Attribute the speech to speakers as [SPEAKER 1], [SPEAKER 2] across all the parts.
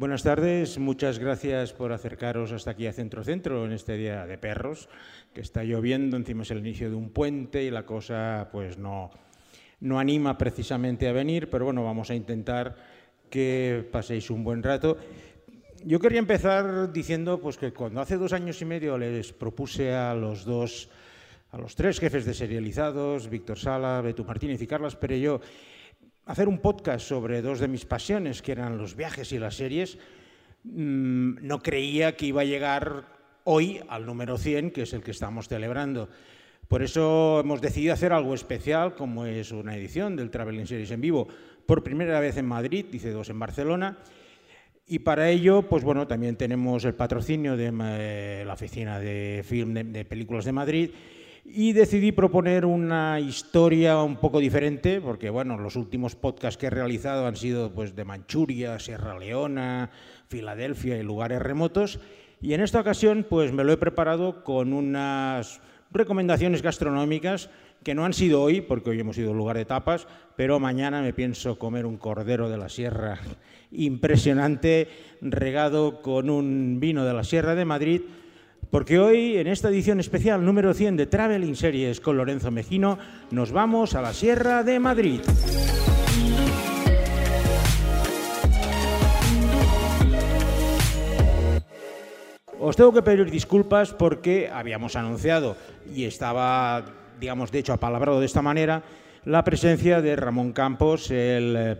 [SPEAKER 1] Buenas tardes, muchas gracias por acercaros hasta aquí a Centro Centro en este día de perros, que está lloviendo, encima es el inicio de un puente y la cosa pues no, no anima precisamente a venir, pero bueno, vamos a intentar que paséis un buen rato. Yo quería empezar diciendo pues, que cuando hace dos años y medio les propuse a los dos, a los tres jefes de serializados, Víctor Sala, Betu Martínez y Carlos Perello, hacer un podcast sobre dos de mis pasiones, que eran los viajes y las series, mm, no creía que iba a llegar hoy al número 100, que es el que estamos celebrando. Por eso hemos decidido hacer algo especial, como es una edición del Traveling Series en vivo, por primera vez en Madrid, dice dos en Barcelona, y para ello, pues bueno, también tenemos el patrocinio de eh, la Oficina de Film de, Películas de Madrid y decidí proponer una historia un poco diferente, porque bueno, los últimos podcasts que he realizado han sido pues de Manchuria, Sierra Leona, Filadelfia y lugares remotos, y en esta ocasión pues me lo he preparado con unas recomendaciones gastronómicas que no han sido hoy, porque hoy hemos ido a un lugar de tapas, pero mañana me pienso comer un cordero de la sierra impresionante, regado con un vino de la Sierra de Madrid, porque hoy, en esta edición especial número 100 de Traveling Series con Lorenzo Mejino, nos vamos a la Sierra de Madrid. Os tengo que pedir disculpas porque habíamos anunciado y estaba digamos, de hecho, apalabrado de esta manera, la presencia de Ramón Campos, el eh,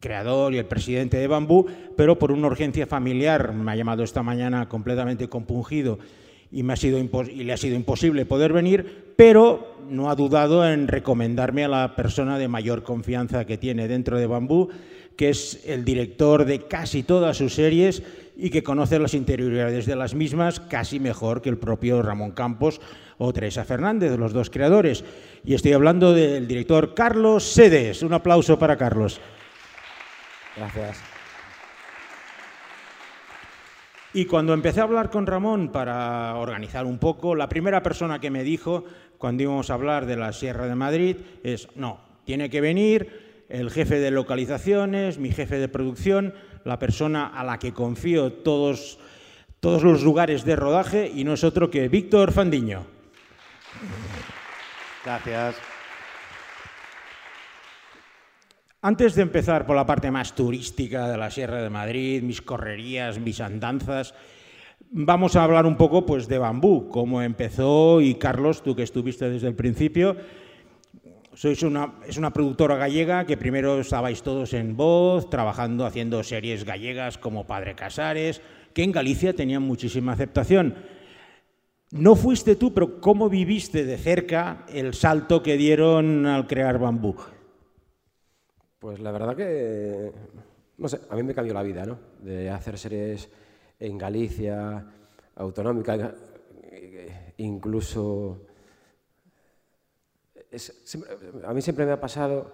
[SPEAKER 1] creador y el presidente de Bambú, pero por una urgencia familiar me ha llamado esta mañana completamente compungido y, me ha sido y le ha sido imposible poder venir, pero no ha dudado en recomendarme a la persona de mayor confianza que tiene dentro de Bambú, que es el director de casi todas sus series y que conoce las interioridades de las mismas casi mejor que el propio Ramón Campos o Teresa Fernández, los dos creadores. Y estoy hablando del director Carlos Sedes. Un aplauso para Carlos.
[SPEAKER 2] Gracias.
[SPEAKER 1] Y cuando empecé a hablar con Ramón para organizar un poco, la primera persona que me dijo, cuando íbamos a hablar de la Sierra de Madrid, es, no, tiene que venir el jefe de localizaciones, mi jefe de producción, la persona a la que confío todos, todos los lugares de rodaje y no es otro que Víctor Fandiño.
[SPEAKER 2] Gracias.
[SPEAKER 1] Antes de empezar por la parte más turística de la Sierra de Madrid, mis correrías, mis andanzas, vamos a hablar un poco pues, de Bambú, cómo empezó y Carlos, tú que estuviste desde el principio, sois una, es una productora gallega que primero estabais todos en voz, trabajando, haciendo series gallegas como Padre Casares, que en Galicia tenían muchísima aceptación. No fuiste tú, pero ¿cómo viviste de cerca el salto que dieron al crear Bambú?
[SPEAKER 2] Pues la verdad que, no sé, a mí me cambió la vida, ¿no? De hacer series en Galicia, autonómica, incluso a mí siempre me ha pasado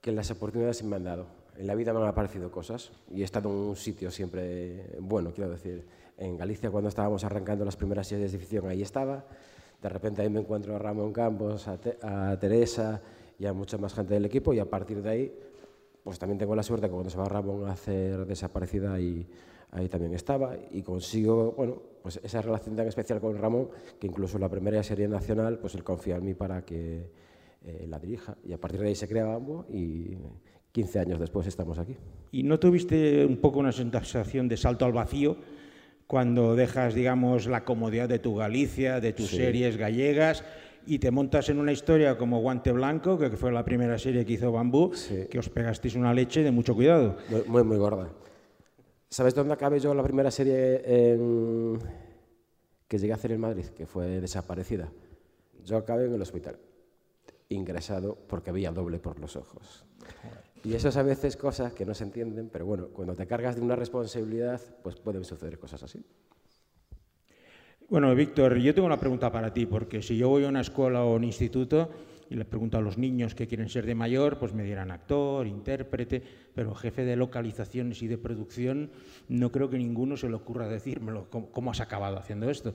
[SPEAKER 2] que las oportunidades se me han dado. En la vida me han aparecido cosas y he estado en un sitio siempre bueno, quiero decir. En Galicia, cuando estábamos arrancando las primeras series de ficción, ahí estaba. De repente ahí me encuentro a Ramón Campos, a, Teresa y a mucha más gente del equipo y a partir de ahí, pues también tengo la suerte que cuando se va Ramón a hacer desaparecida ahí, ahí también estaba y consigo, bueno, pues esa relación tan especial con Ramón que incluso la primera serie nacional, pues él confía en mí para que eh, la dirija. Y a partir de ahí se crea Bambo y 15 años después estamos aquí.
[SPEAKER 1] ¿Y no tuviste un poco una sensación de salto al vacío cuando dejas, digamos, la comodidad de tu Galicia, de tus series gallegas y te montas en una historia como Guante Blanco, que fue la primera serie que hizo Bambú, que os pegasteis una leche de mucho cuidado.
[SPEAKER 2] Muy, muy gorda. ¿Sabes dónde acabé yo la primera serie que llegué a hacer en Madrid? Que fue Desaparecida. Yo acabé en el hospital, ingresado porque había doble por los ojos. Y eso es a veces cosas que no se entienden, pero bueno, cuando te cargas de una responsabilidad, pues pueden suceder cosas así.
[SPEAKER 1] Bueno, Víctor, yo tengo una pregunta para ti, porque si yo voy a una escuela o un instituto, y le pregunto a los niños que quieren ser de mayor, pues me dirán actor, intérprete, pero jefe de localizaciones y de producción, no creo que ninguno se le ocurra decírmelo. ¿Cómo, has acabado haciendo esto?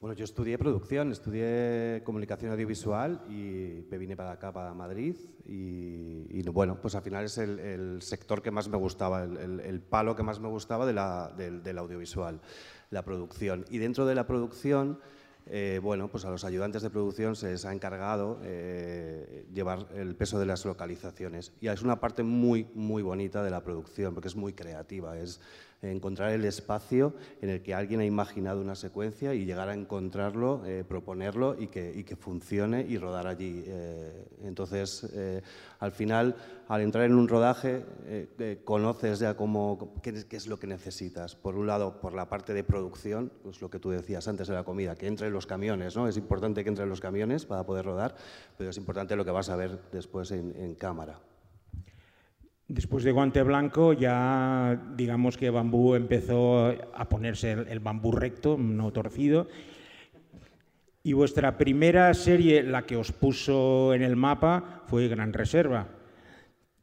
[SPEAKER 3] Bueno, yo estudié producción, estudié comunicación audiovisual y me vine para acá, para Madrid. Y, bueno, pues al final es el, sector que más me gustaba, el, palo que más me gustaba del, audiovisual, la producción. Y dentro de la producción, eh, bueno, pues a los ayudantes de producción se les ha encargado eh, llevar el peso de las localizaciones. Y es una parte muy, muy bonita de la producción, porque es muy creativa. Es, encontrar el espacio en el que alguien ha imaginado una secuencia y llegar a encontrarlo, eh, proponerlo y que, que, funcione y rodar allí. Eh, entonces, eh, al final, al entrar en un rodaje, conoces ya cómo, qué, es lo que necesitas. Por un lado, por la parte de producción, pues lo que tú decías antes de la comida, que entre los camiones, ¿no? Es importante que entre los camiones para poder rodar, pero es importante lo que vas a ver después en cámara.
[SPEAKER 1] Después de Guante Blanco ya digamos que Bambú empezó a ponerse el, bambú recto, no torcido. Y vuestra primera serie, la que os puso en el mapa, fue Gran Reserva,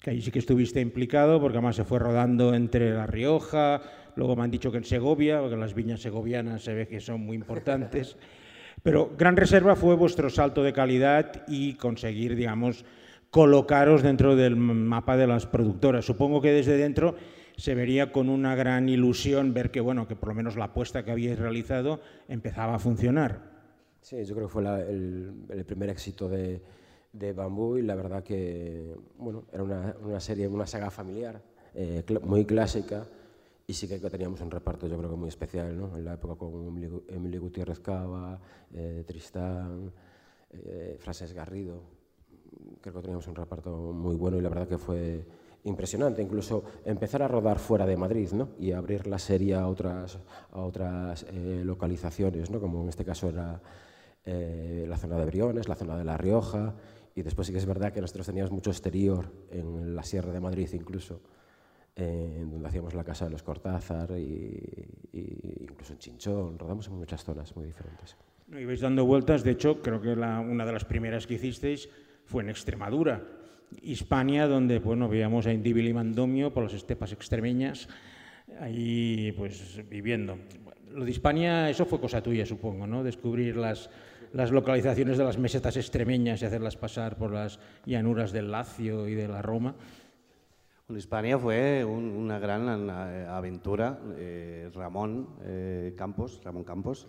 [SPEAKER 1] que ahí sí que estuviste implicado porque además se fue rodando entre La Rioja, luego me han dicho que en Segovia, porque las viñas segovianas se ve que son muy importantes. Pero Gran Reserva fue vuestro salto de calidad y conseguir, digamos, colocaros dentro del mapa de las productoras. Supongo que desde dentro se vería con una gran ilusión ver que, bueno, que por lo menos la apuesta que habíais realizado empezaba a funcionar.
[SPEAKER 2] Sí, yo creo que fue el, primer éxito de, de, Bambú y la verdad que, bueno, era una, una serie, una saga familiar, eh, muy clásica y sí que teníamos un reparto yo creo que muy especial, ¿no? En la época con Emilio, Gutiérrez Cava, eh, Tristán, eh, Frases Garrido, creo que teníamos un reparto muy bueno y la verdad que fue impresionante, incluso empezar a rodar fuera de Madrid ¿no? y abrir la serie a otras, a otras eh, localizaciones, ¿no? como en este caso era eh, la zona de Briones, la zona de La Rioja, y después sí que es verdad que nosotros teníamos mucho exterior en la Sierra de Madrid incluso, eh, donde hacíamos la casa de los Cortázar y, incluso en Chinchón, rodamos en muchas zonas muy diferentes.
[SPEAKER 1] Y vais dando vueltas, de hecho, creo que la, una de las primeras que hicisteis fue en Extremadura, Hispania, donde bueno, veíamos a Indíbil y Mandomio por las estepas extremeñas, ahí pues viviendo. Lo de Hispania, eso fue cosa tuya, supongo, ¿no? Descubrir las, las localizaciones de las mesetas extremeñas y hacerlas pasar por las llanuras del Lacio y de la Roma.
[SPEAKER 3] Bueno, Hispania fue una gran eh, aventura. Eh, Ramón eh, Campos, Ramón Campos,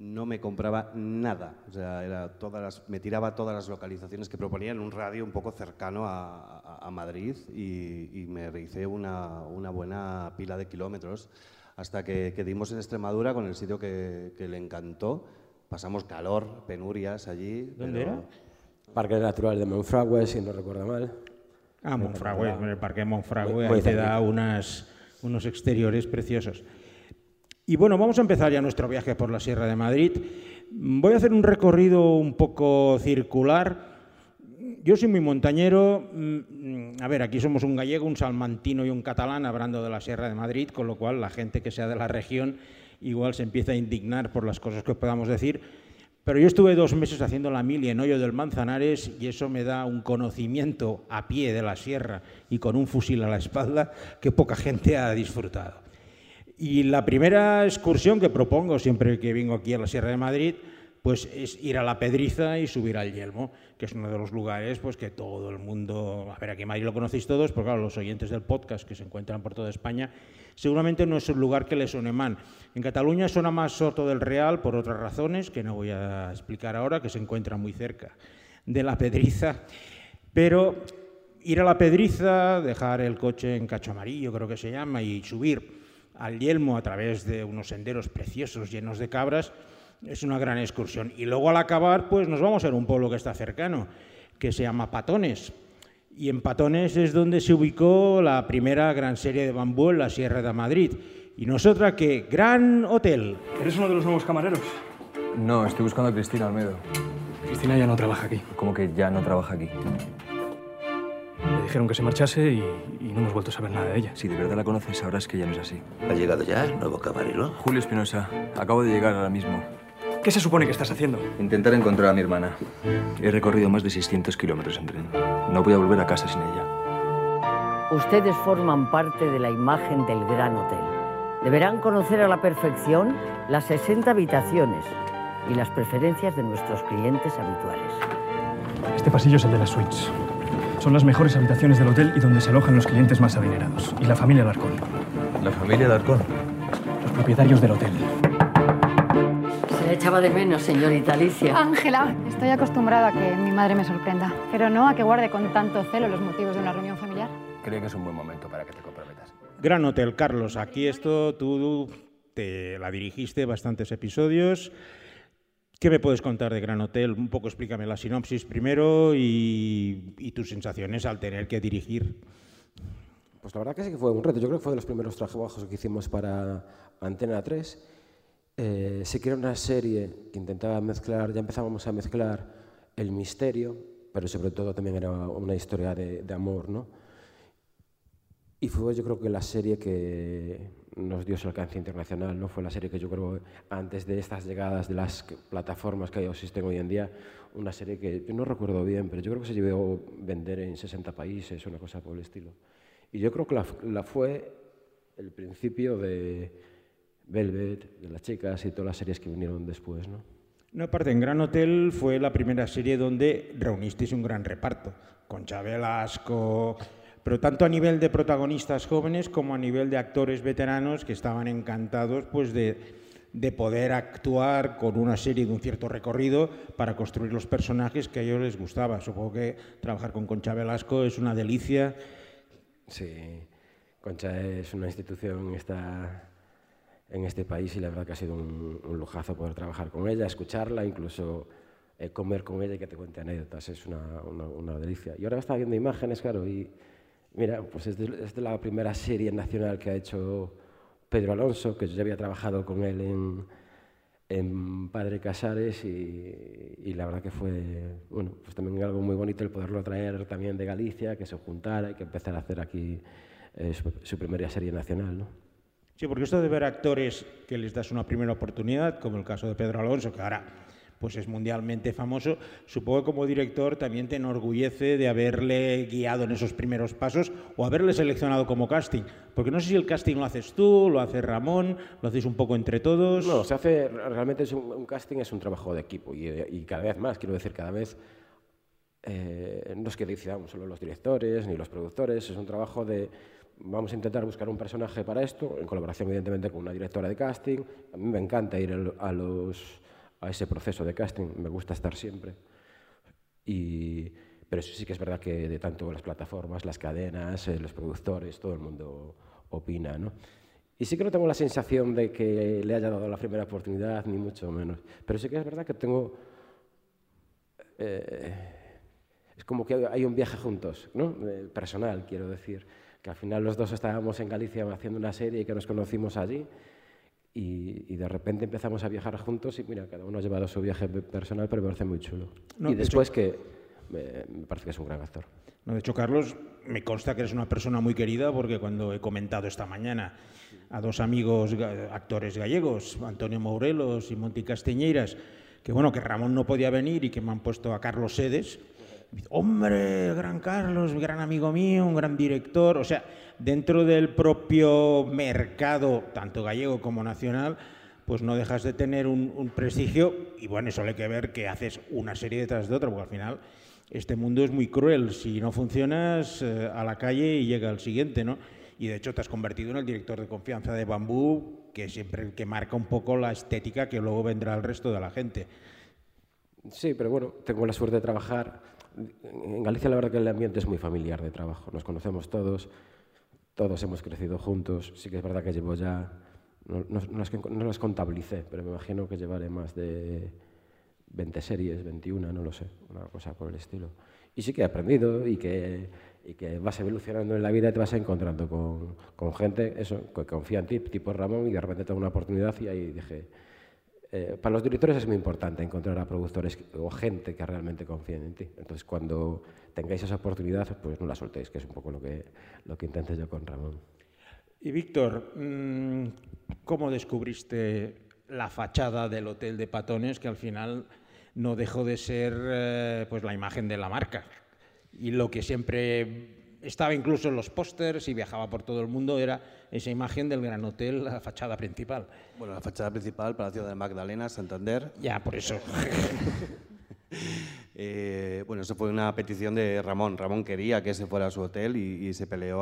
[SPEAKER 3] no me compraba nada. O sea, era todas las, me tiraba todas las localizaciones que proponía en un radio un poco cercano a, a, Madrid y, me hice una, una, buena pila de kilómetros hasta que, que, dimos en Extremadura con el sitio que, que, le encantó. Pasamos calor, penurias allí.
[SPEAKER 1] ¿Dónde era?
[SPEAKER 2] Parque Natural de Monfragüe, si no recuerdo mal.
[SPEAKER 1] Ah, Monfragüe, en el Parque Monfragüe, ahí te da unas, unos exteriores preciosos. Y bueno, vamos a empezar ya nuestro viaje por la Sierra de Madrid. Voy a hacer un recorrido un poco circular. Yo soy muy montañero. Mm, a ver, aquí somos un gallego, un salmantino y un catalán hablando de la Sierra de Madrid, con lo cual la gente que sea de la región igual se empieza a indignar por las cosas que podamos decir. Pero yo estuve dos meses haciendo la mili en Hoyo del Manzanares y eso me da un conocimiento a pie de la sierra y con un fusil a la espalda que poca gente ha disfrutado. Y la primera excursión que propongo siempre que vengo aquí a la Sierra de Madrid, pues es ir a la Pedriza y subir al Yelmo, que es uno de los lugares pues que todo el mundo, a ver, aquí en Madrid lo conocéis todos, porque claro, los oyentes del podcast que se encuentran por toda España, seguramente no es un lugar que les suene mal. En Cataluña suena más Soto del Real por otras razones que no voy a explicar ahora, que se encuentra muy cerca de la Pedriza, pero ir a la Pedriza, dejar el coche en Cacho Amarillo, creo que se llama, y subir al Yelmo a través de unos senderos preciosos llenos de cabras, es una gran excursión. Y luego al acabar, pues nos vamos a un pueblo que está cercano, que se llama Patones. Y en Patones es donde se ubicó la primera gran serie de bambú en la Sierra de Madrid. Y nosotras que Gran Hotel.
[SPEAKER 4] ¿Eres uno de los nuevos camareros?
[SPEAKER 5] No, estoy buscando a Cristina Almedo.
[SPEAKER 4] Cristina ya no trabaja aquí.
[SPEAKER 5] ¿Cómo que ya no trabaja aquí?
[SPEAKER 4] Le dijeron que se marchase y, no hemos vuelto a saber nada de ella.
[SPEAKER 5] Si de verdad la conoces, sabrás que ya no es así.
[SPEAKER 6] ¿Ha llegado ya el nuevo camarero?
[SPEAKER 5] Julio Espinosa. Acabo de llegar ahora mismo.
[SPEAKER 4] ¿Qué se supone que estás haciendo?
[SPEAKER 5] Intentar encontrar a mi hermana. He recorrido más de 600 kilómetros en tren. No voy a volver a casa sin ella.
[SPEAKER 7] Ustedes forman parte de la imagen del Gran Hotel. Deberán conocer a la perfección las 60 habitaciones, y las preferencias de nuestros clientes habituales.
[SPEAKER 4] Este pasillo es el de las suites. Son las mejores habitaciones del hotel y donde se alojan los clientes más adinerados. Y la familia Alarcón,
[SPEAKER 5] La familia Alarcón.
[SPEAKER 4] los propietarios del hotel.
[SPEAKER 7] Se le echaba de menos, señorita Alicia.
[SPEAKER 8] Ángela, estoy acostumbrada a que mi madre me sorprenda, pero no a que guarde con tanto celo los motivos de una reunión familiar.
[SPEAKER 2] Creo que es un buen momento para que te comprometas.
[SPEAKER 1] Gran Hotel, Carlos. Aquí esto tú te la dirigiste bastantes episodios. ¿Qué me puedes contar de Gran Hotel? Un poco explícame la sinopsis primero y, y tus sensaciones al tener que dirigir.
[SPEAKER 2] Pues la verdad que sí que fue un reto. Yo creo que fue de los primeros trabajos que hicimos para Antena 3. Eh, sí que era una serie que intentaba mezclar, ya empezábamos a mezclar el misterio, pero sobre todo también era una historia de, de amor, ¿no? Y fue yo creo que la serie que nos dio alcance internacional, ¿no? Fue la serie que yo creo, antes de estas llegadas de las plataformas que existen hoy en día, una serie que yo no recuerdo bien, pero yo creo que se llevó a vender en 60 países, una cosa por el estilo. Y yo creo que la, fue el principio de Velvet, de las chicas y todas las series que vinieron después, ¿no?
[SPEAKER 1] No, aparte, en Gran Hotel fue la primera serie donde reunisteis un gran reparto, con Velasco, pero tanto a nivel de protagonistas jóvenes como a nivel de actores veteranos que estaban encantados pues, de, de poder actuar con una serie de un cierto recorrido para construir los personajes que a ellos les gustaba. Supongo que trabajar con Concha Velasco es una delicia.
[SPEAKER 2] Sí, Concha es una institución esta, en este país y la verdad que ha sido un, un lujazo poder trabajar con ella, escucharla, incluso eh, comer con ella y que te cuente anécdotas, es una, una, una delicia. Y ahora estaba viendo imágenes, claro, y mira, pues es de, es de la primera serie nacional que ha hecho Pedro Alonso, que yo ya había trabajado con él en, en Padre Casares y, y la verdad que fue, bueno, pues también algo muy bonito el poderlo traer también de Galicia, que se juntara y que empezara a hacer aquí eh, su, su primera serie nacional, ¿no?
[SPEAKER 1] Sí, porque esto de ver actores que les das una primera oportunidad, como el caso de Pedro Alonso, que ahora pues es mundialmente famoso, supongo que como director también te enorgullece de haberle guiado en esos primeros pasos o haberle seleccionado como casting. Porque no sé si el casting lo haces tú, lo hace Ramón, lo hacéis un poco entre todos.
[SPEAKER 2] No, se hace, realmente un, casting es un trabajo de equipo y, cada vez más, quiero decir, cada vez eh, no es que decidamos solo los directores ni los productores, es un trabajo de vamos a intentar buscar un personaje para esto, en colaboración evidentemente con una directora de casting. A mí me encanta ir a, los, a ese proceso de casting, me gusta estar siempre. Y, pero eso sí que es verdad que de tanto las plataformas, las cadenas, eh, los productores, todo el mundo opina, ¿no? Y sí que no tengo la sensación de que le haya dado la primera oportunidad, ni mucho menos. Pero sí que es verdad que tengo... eh, es como que hay un viaje juntos, ¿no? Eh, personal, quiero decir. Que al final los dos estábamos en Galicia haciendo una serie y que nos conocimos allí. Y, y de repente empezamos a viajar juntos y mira, cada uno ha llevado su viaje pe- personal, pero me parece muy chulo.
[SPEAKER 1] No,
[SPEAKER 2] y
[SPEAKER 1] de
[SPEAKER 2] después que me, me parece que es un gran actor.
[SPEAKER 1] No, de hecho, Carlos, me consta que eres una persona muy querida porque cuando he comentado esta mañana a dos amigos actores gallegos, Antonio Mourelos y Monti Castiñeiras, que bueno, que Ramón no podía venir y que me han puesto a Carlos Sedes. Hombre, gran Carlos, gran amigo mío, un gran director. O sea, dentro del propio mercado, tanto gallego como nacional, pues no dejas de tener un, prestigio y bueno, eso hay que ver que haces una serie detrás de otra, porque al final este mundo es muy cruel. Si no funcionas, eh, a la calle y llega el siguiente, ¿no? Y de hecho te has convertido en el director de confianza de Bambú, que siempre el que marca un poco la estética que luego vendrá al resto de la gente.
[SPEAKER 2] Sí, pero bueno, tengo la suerte de trabajar. En Galicia la verdad que el ambiente es muy familiar de trabajo. Nos conocemos todos, todos hemos crecido juntos. Sí que es verdad que llevo ya, no, no, no las, no las contabilicé, pero me imagino que llevaré más de 20 series, 21, no lo sé, una cosa por el estilo. Y sí que he aprendido y que, y que vas evolucionando en la vida y te vas encontrando con, con gente eso, que confía en ti, tipo Ramón, y de repente tengo una oportunidad y ahí dije, eh, para los directores es muy importante encontrar a productores o gente que realmente confíen en ti. Entonces, cuando tengáis esa oportunidad, pues no la soltéis, que es un poco lo que, lo que intenté yo con Ramón.
[SPEAKER 1] Y Víctor, mm, ¿cómo descubriste la fachada del Hotel de Patones que al final no dejó de ser eh, pues la imagen de la marca? Y lo que siempre estaba incluso en los pósters y viajaba por todo el mundo, era esa imagen del Gran Hotel, la fachada principal.
[SPEAKER 3] Bueno, la fachada principal, Palacio de Magdalena, Santander.
[SPEAKER 1] Ya, por eso.
[SPEAKER 3] Eh, bueno, eso fue una petición de Ramón. Ramón quería que ese fuera su hotel y, se peleó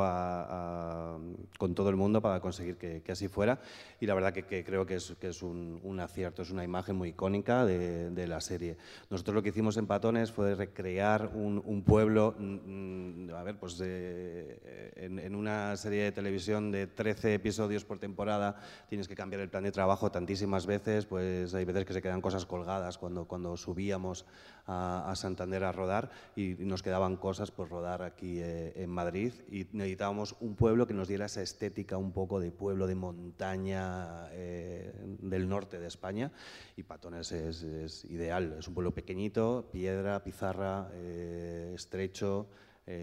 [SPEAKER 3] con todo el mundo para conseguir que, así fuera. Y la verdad que, creo que es, que es un, acierto, es una imagen muy icónica de, la serie. Nosotros lo que hicimos en Patones fue recrear un, pueblo, mm, mm, a ver, pues en, en, una serie de televisión de 13 episodios por temporada tienes que cambiar el plan de trabajo tantísimas veces, pues hay veces que se quedan cosas colgadas cuando, cuando subíamos a, Santander a rodar y, nos quedaban cosas por rodar aquí eh, en Madrid. Y necesitábamos un pueblo que nos diera esa estética un poco de pueblo de montaña eh, del norte de España. Y Patones es, ideal, es un pueblo pequeñito, piedra, pizarra, eh, estrecho,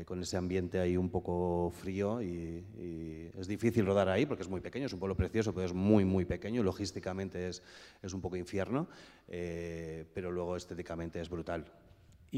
[SPEAKER 3] con ese ambiente ahí un poco frío. Y, es difícil rodar ahí porque es muy pequeño, es un pueblo precioso, pero es muy, muy pequeño, logísticamente es, es un poco infierno, pero luego estéticamente es brutal.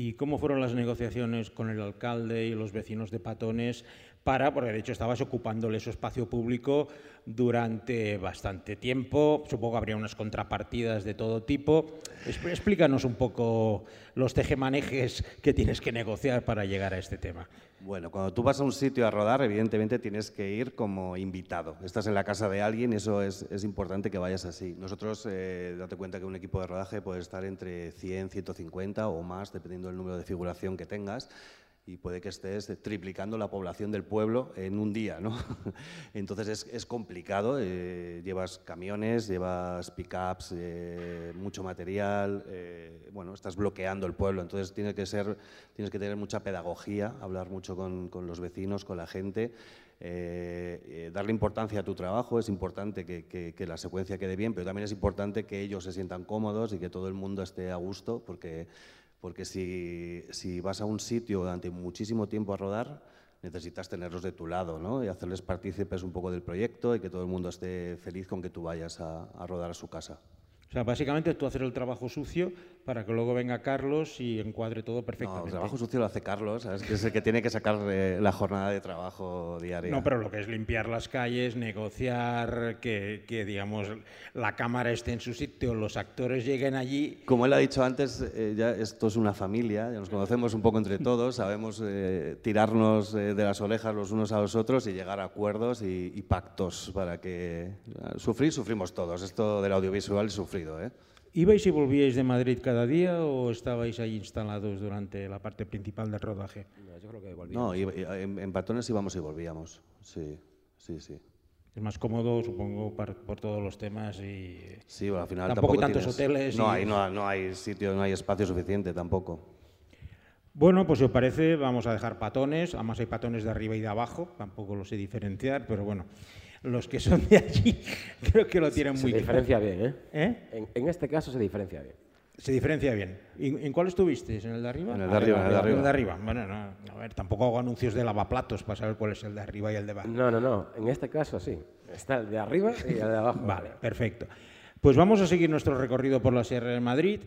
[SPEAKER 1] ¿Y cómo fueron las negociaciones con el alcalde y los vecinos de Patones para, porque de hecho estabas ocupándole su espacio público durante bastante tiempo, supongo que habría unas contrapartidas de todo tipo. Explícanos un poco los tejemanejes que tienes que negociar para llegar a este tema.
[SPEAKER 3] Bueno, cuando tú vas a un sitio a rodar, evidentemente tienes que ir como invitado. Estás en la casa de alguien, eso es, importante que vayas así. Nosotros, eh, date cuenta que un equipo de rodaje puede estar entre 100, 150 o más, dependiendo del número de figuración que tengas y puede que estés triplicando la población del pueblo en un día, ¿no? Entonces es, complicado, eh, llevas camiones, llevas pickups, eh, mucho material, eh, bueno, estás bloqueando el pueblo, entonces tienes que, ser, tienes que tener mucha pedagogía, hablar mucho con, los vecinos, con la gente, darle importancia a tu trabajo, es importante que, que la secuencia quede bien, pero también es importante que ellos se sientan cómodos y que todo el mundo esté a gusto, porque porque si, si, vas a un sitio durante muchísimo tiempo a rodar, necesitas tenerlos de tu lado ¿no? y hacerles partícipes un poco del proyecto y que todo el mundo esté feliz con que tú vayas a, a rodar a su casa.
[SPEAKER 1] O sea, básicamente tú hacer el trabajo sucio para que luego venga Carlos y encuadre todo perfectamente.
[SPEAKER 3] No, el trabajo sucio lo hace Carlos, ¿sabes? que es el que tiene que sacar eh, la jornada de trabajo diaria.
[SPEAKER 1] No, pero lo que es limpiar las calles, negociar, que, digamos la cámara esté en su sitio, los actores lleguen allí.
[SPEAKER 3] Como él ha dicho antes, eh, ya esto es una familia, ya nos conocemos un poco entre todos, sabemos eh, tirarnos de las orejas los unos a los otros y llegar a acuerdos y, y pactos para que sufrir sufrimos todos. Esto del audiovisual es ¿eh?
[SPEAKER 1] ¿Ibais y volvíais de Madrid cada día o estabais ahí instalados durante la parte principal del rodaje?
[SPEAKER 3] No, yo creo que volvíamos. No, en, en Patones íbamos y volvíamos, sí, sí, sí.
[SPEAKER 1] Es más cómodo, supongo, por todos los temas y...
[SPEAKER 3] Sí, al final
[SPEAKER 1] tampoco, hay tantos hoteles.
[SPEAKER 3] No, hay, no, no hay sitio, no hay espacio suficiente tampoco.
[SPEAKER 1] Bueno, pues si os parece, vamos a dejar patones. Además hay patones de arriba y de abajo, tampoco los sé diferenciar, pero bueno los que son de allí creo que lo tienen muy
[SPEAKER 2] claro. Se diferencia bien, ¿eh? ¿Eh? En, este caso se diferencia bien.
[SPEAKER 1] Se diferencia bien. ¿En cuál estuvisteis? ¿En el de arriba?
[SPEAKER 3] En el de arriba, en el de arriba.
[SPEAKER 1] El de arriba. Bueno, no, a ver, tampoco hago anuncios de lavaplatos para saber cuál es el de arriba y el de abajo.
[SPEAKER 2] No, no, no. En este caso sí. Está el de arriba y el de abajo.
[SPEAKER 1] vale, perfecto. Pues vamos a seguir nuestro recorrido por la Sierra de Madrid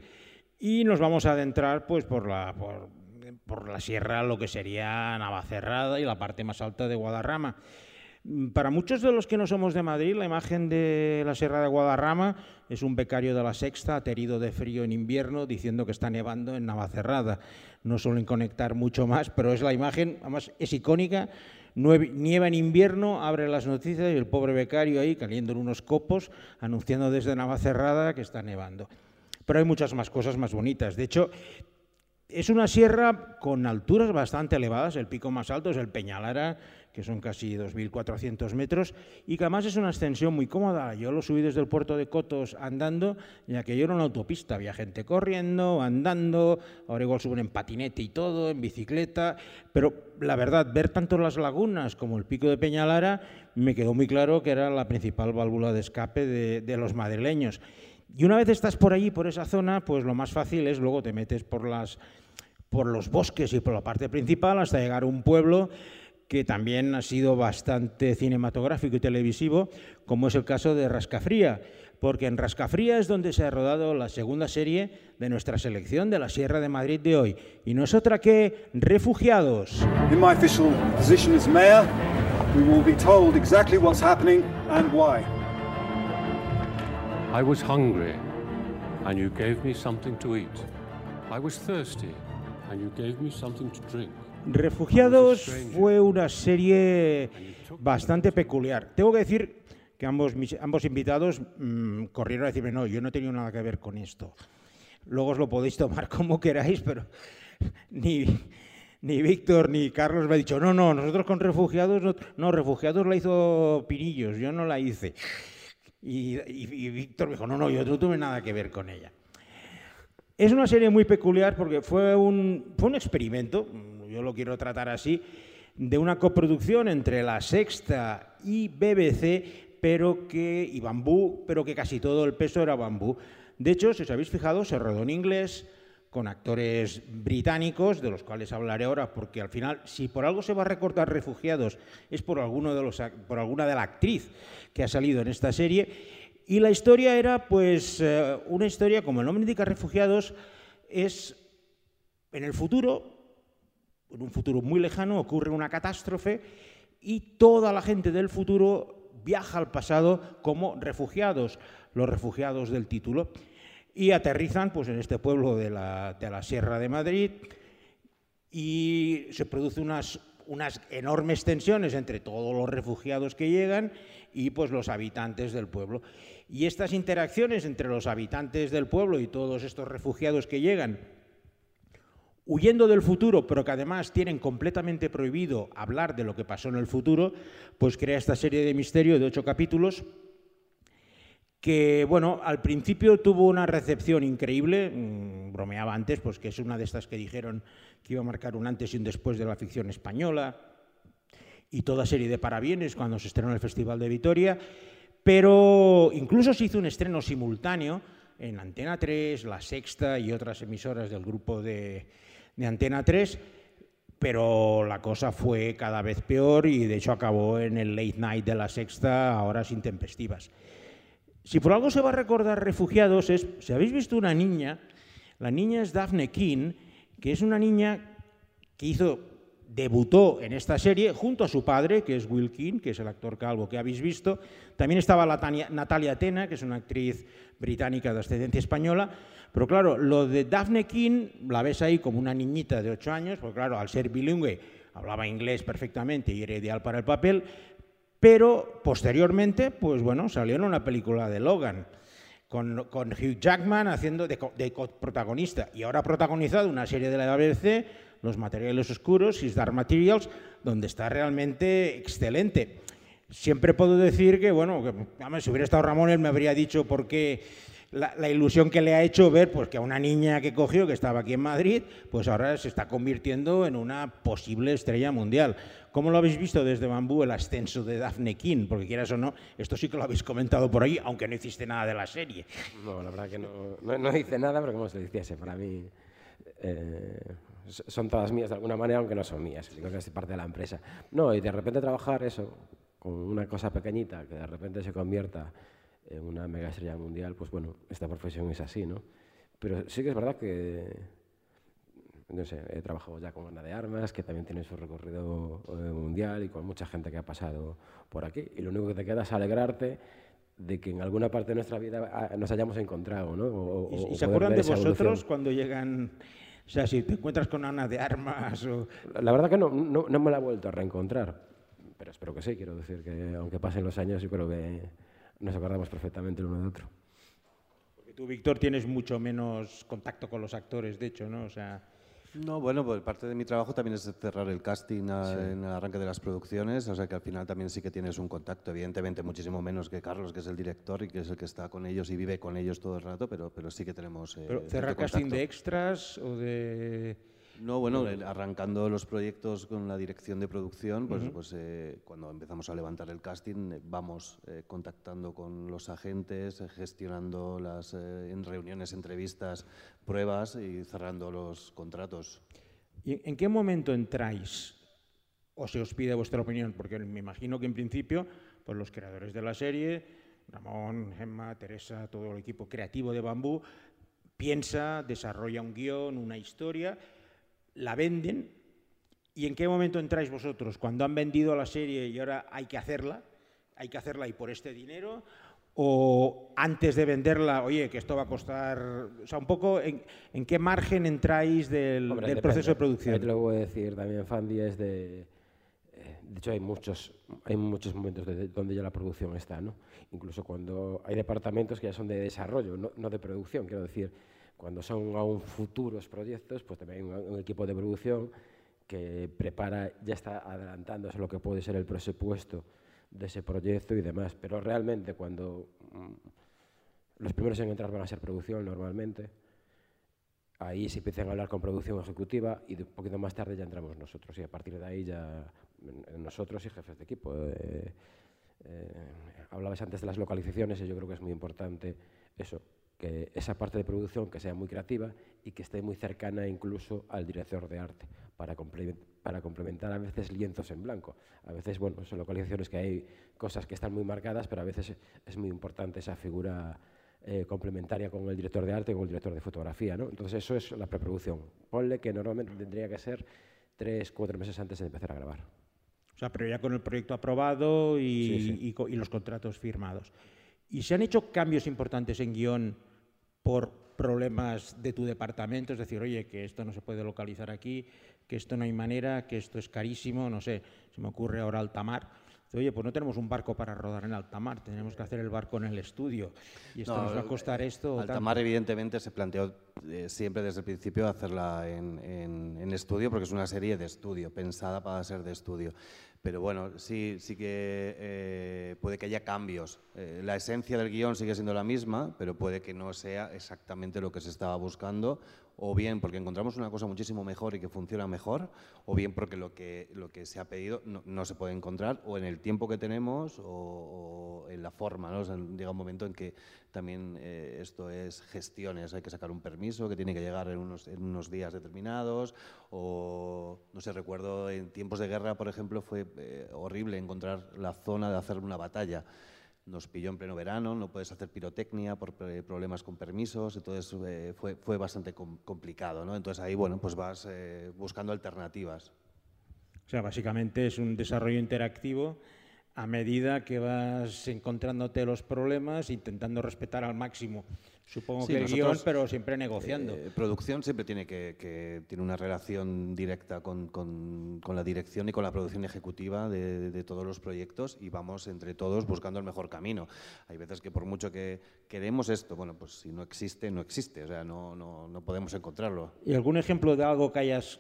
[SPEAKER 1] y nos vamos a adentrar pues por la, por, por la sierra, lo que sería Navacerrada y la parte más alta de Guadarrama. Mm, para muchos de los que no somos de Madrid, la imagen de la Sierra de Guadarrama es un becario de la Sexta aterido de frío en invierno diciendo que está nevando en Navacerrada. No suelen conectar mucho más, pero es la imagen, además es icónica. Nieva en invierno, abre las noticias y el pobre becario ahí caliendo en unos copos, anunciando desde Navacerrada que está nevando. Pero hay muchas más cosas más bonitas. De hecho, es una sierra con alturas bastante elevadas. El pico más alto es el Peñalara, que son casi 2.400 metros, y que además es una extensión muy cómoda. Yo lo subí desde el puerto de Cotos andando, ya que yo era una autopista, había gente corriendo, andando, ahora igual suben en patinete y todo, en bicicleta, pero la verdad, ver tanto las lagunas como el pico de Peñalara, me quedó muy claro que era la principal válvula de escape de los madrileños. Y una vez estás por allí, por esa zona, pues lo más fácil es luego te metes por, las, por los bosques y por la parte principal hasta llegar a un pueblo que también ha sido bastante cinematográfico y televisivo, como es el caso de Rascafría, porque en Rascafría es donde se ha rodado la segunda serie de nuestra selección de la Sierra de Madrid de hoy, y no es otra que Refugiados.
[SPEAKER 9] In my official position mayor, we will be told exactly what's happening and why.
[SPEAKER 10] I was hungry, and you gave me something to eat. I was thirsty, and you gave me something to drink.
[SPEAKER 1] Refugiados fue una serie bastante peculiar. Tengo que decir que ambos, mis- ambos invitados mm, corrieron a decirme, no, yo no he tenido nada que ver con esto. Luego os lo podéis tomar como queráis, pero ni, ni Víctor ni Carlos me ha dicho, no, no, nosotros con refugiados, no, no, refugiados la hizo Pinillos, yo no la hice. Y, Víctor me dijo, no, no, yo no tuve nada que ver con ella. Es una serie muy peculiar porque fue un, fue un experimento, yo lo quiero tratar así, de una coproducción entre La Sexta y BBC, pero que, y Bambú, pero que casi todo el peso era Bambú. De hecho, si os habéis fijado, se rodó en inglés, con actores británicos, de los cuales hablaré ahora, porque al final, si por algo se va a recordar refugiados, es por, alguno de los, por alguna de la actriz que ha salido en esta serie. Y la historia era, pues, eh, una historia, como el nombre indica, refugiados, es en el futuro, en un futuro muy lejano, ocurre una catástrofe y toda la gente del futuro viaja al pasado como refugiados, los refugiados del título, y aterrizan pues, en este pueblo de la, Sierra de Madrid y se producen unas, unas enormes tensiones entre todos los refugiados que llegan y pues los habitantes del pueblo. Y estas interacciones entre los habitantes del pueblo y todos estos refugiados que llegan, huyendo del futuro, pero que además tienen completamente prohibido hablar de lo que pasó en el futuro, pues crea esta serie de misterio de ocho capítulos que, bueno, al principio tuvo una recepción increíble, mm, bromeaba antes, pues que es una de estas que dijeron que iba a marcar un antes y un después de la ficción española, y toda serie de parabienes cuando se estrenó en el Festival de Vitoria, pero incluso se hizo un estreno simultáneo en Antena 3, La Sexta y otras emisoras del grupo de, de Antena 3, pero la cosa fue cada vez peor y de hecho acabó en el late night de La Sexta a horas intempestivas. Si por algo se va a recordar refugiados es, si habéis visto una niña, la niña es Daphne King, que es una niña que hizo, debutó en esta serie junto a su padre, que es Will King, que es el actor calvo que habéis visto. También estaba la Tania- Natalia Tena, que es una actriz británica de ascendencia española. Pero claro, lo de Daphne King la ves ahí como una niñita de 8 años, porque claro, al ser bilingüe hablaba inglés perfectamente y era ideal para el papel, pero posteriormente, pues bueno, salió en una película de Logan, con, Hugh Jackman haciendo de, de protagonista, y ahora ha protagonizado una serie de la BBC, Los Materiales Oscuros, His Dark Materials, donde está realmente excelente. Siempre puedo decir que, bueno, si hubiera estado Ramón, él me habría dicho por qué la, ilusión que le ha hecho ver pues, que a una niña que cogió, que estaba aquí en Madrid, pues ahora se está convirtiendo en una posible estrella mundial. ¿Cómo lo habéis visto desde Bambú el ascenso de Daphne King? Porque quieras o no, esto sí que lo habéis comentado por ahí, aunque no hiciste nada de la serie.
[SPEAKER 2] No, la verdad que no, no, no hice nada, pero como se hiciese, para mí eh, son todas mías de alguna manera, aunque no son mías, digo que es parte de la empresa. No, y de repente trabajar eso, con una cosa pequeñita, que de repente se convierta en una mega estrella mundial, pues bueno, esta profesión es así, ¿no? Pero sí que es verdad que, no sé, he trabajado ya con Ana de Armas, que también tiene su recorrido eh, mundial y con mucha gente que ha pasado por aquí. Y lo único que te queda es alegrarte de que en alguna parte de nuestra vida ah, nos hayamos encontrado, ¿no? O-
[SPEAKER 1] ¿Y,
[SPEAKER 2] o
[SPEAKER 1] se acuerdan de vosotros
[SPEAKER 2] evolución.
[SPEAKER 1] cuando llegan, o sea, si te encuentras con Ana de Armas o...
[SPEAKER 2] La verdad que no, no, no me la he vuelto a reencontrar, pero espero que sí, quiero decir que aunque pasen los años, yo creo que nos acordamos perfectamente el uno del otro.
[SPEAKER 1] Porque tú, Víctor, tienes mucho menos contacto con los actores, de hecho, ¿no? O sea,
[SPEAKER 3] No, bueno, pues parte de mi trabajo también es cerrar el casting a- en el arranque de las producciones, o sea que al final también sí que tienes un contacto, evidentemente muchísimo menos que Carlos, que es el director y que es el que está con ellos y vive con ellos todo el rato, pero, pero sí que tenemos... eh,
[SPEAKER 1] pero
[SPEAKER 3] cierto
[SPEAKER 1] cerrar casting de extras o de...
[SPEAKER 3] No, bueno, arrancando los proyectos con la dirección de producción, pues, pues eh, cuando empezamos a levantar el casting, eh, vamos eh, contactando con los agentes, gestionando las eh, en reuniones, entrevistas, pruebas y cerrando los contratos.
[SPEAKER 1] ¿Y en qué momento entráis o se os pide vuestra opinión? Porque me imagino que en principio pues los creadores de la serie, Ramón, Gemma, Teresa, todo el equipo creativo de Bambú, piensa, desarrolla un guion, una historia, la venden. ¿Y en qué momento entráis vosotros? ¿Cuando han vendido la serie y ahora hay que hacerla? ¿Hay que hacerla y por este dinero? o antes de venderla, oye, que esto va a costar, o sea, un poco en, en qué margen entráis del,
[SPEAKER 2] Hombre,
[SPEAKER 1] del
[SPEAKER 2] depende.
[SPEAKER 1] proceso de producción.
[SPEAKER 2] Ahí te lo voy a decir también, Fandi, es de... De hecho, hay muchos, hay muchos momentos de- donde ya la producción está, ¿no? Incluso cuando hay departamentos que ya son de desarrollo, no, no de producción, quiero decir. Cuando son aún futuros proyectos, pues también un, un equipo de producción que prepara, ya está adelantándose lo que puede ser el presupuesto de ese proyecto y demás. Pero realmente cuando mm, los primeros en entrar van a ser producción normalmente, ahí se empiezan a hablar con producción ejecutiva y un poquito más tarde ya entramos nosotros y a partir de ahí ya nosotros y jefes de equipo. eh, eh, hablabas antes de las localizaciones y yo creo que es muy importante eso, que esa parte de producción que sea muy creativa y que esté muy cercana incluso al director de arte para, comple- para complementar a veces lienzos en blanco. A veces, bueno, son localizaciones que hay cosas que están muy marcadas, pero a veces es muy importante esa figura eh, complementaria con el director de arte con el director de fotografía. ¿no? Entonces eso es la preproducción. Ponle que normalmente tendría que ser tres, cuatro meses antes de empezar a grabar.
[SPEAKER 1] O sea, pero ya con el proyecto aprobado y,
[SPEAKER 2] Sí, sí.
[SPEAKER 1] y y los contratos firmados. ¿Y se han hecho cambios importantes en guion por problemas de tu departamento? Es decir, oye, que esto no se puede localizar aquí, que esto no hay manera, que esto es carísimo, no sé, se me ocurre ahora altamar. Oye, pues no tenemos un barco para rodar en alta mar, tenemos que hacer el barco en el estudio. Y esto
[SPEAKER 3] No,
[SPEAKER 1] nos va a costar esto. o tanto".
[SPEAKER 3] Altamar, evidentemente, se planteó eh, siempre desde el principio hacerla en, en- en estudio, porque es una serie de estudio, pensada para ser de estudio. Pero bueno, sí, sí que eh, puede que haya cambios. Eh, la esencia del guion sigue siendo la misma, pero puede que no sea exactamente lo que se estaba buscando, o bien porque encontramos una cosa muchísimo mejor y que funciona mejor, o bien porque lo que, lo que se ha pedido no, se puede encontrar, o en el tiempo que tenemos, o, en la forma. ¿no? Llega un momento en que también eh, esto es gestiones, hay que sacar un permiso que tiene que llegar en unos, en unos días determinados, o no sé, recuerdo en tiempos de guerra, por ejemplo, fue eh, horrible encontrar la zona de hacer una batalla. Nos pilló en pleno verano, no puedes hacer pirotecnia por eh, problemas con permisos, entonces eh, fue, bastante com- complicado. ¿no? Entonces ahí, bueno, pues vas eh, buscando alternativas.
[SPEAKER 1] O sea, básicamente es un desarrollo interactivo a medida que vas encontrándote los problemas, intentando respetar al máximo, supongo
[SPEAKER 3] Sí,
[SPEAKER 1] que el guion, pero siempre negociando.
[SPEAKER 3] Eh, producción siempre tiene que, que- tiene una relación directa con, con- con la dirección y con la producción ejecutiva de, de todos los proyectos y vamos entre todos buscando el mejor camino. Hay veces que por mucho que queremos esto, bueno, pues si no existe, no existe, o sea, no, no, no podemos encontrarlo.
[SPEAKER 1] ¿Y algún ejemplo de algo que hayas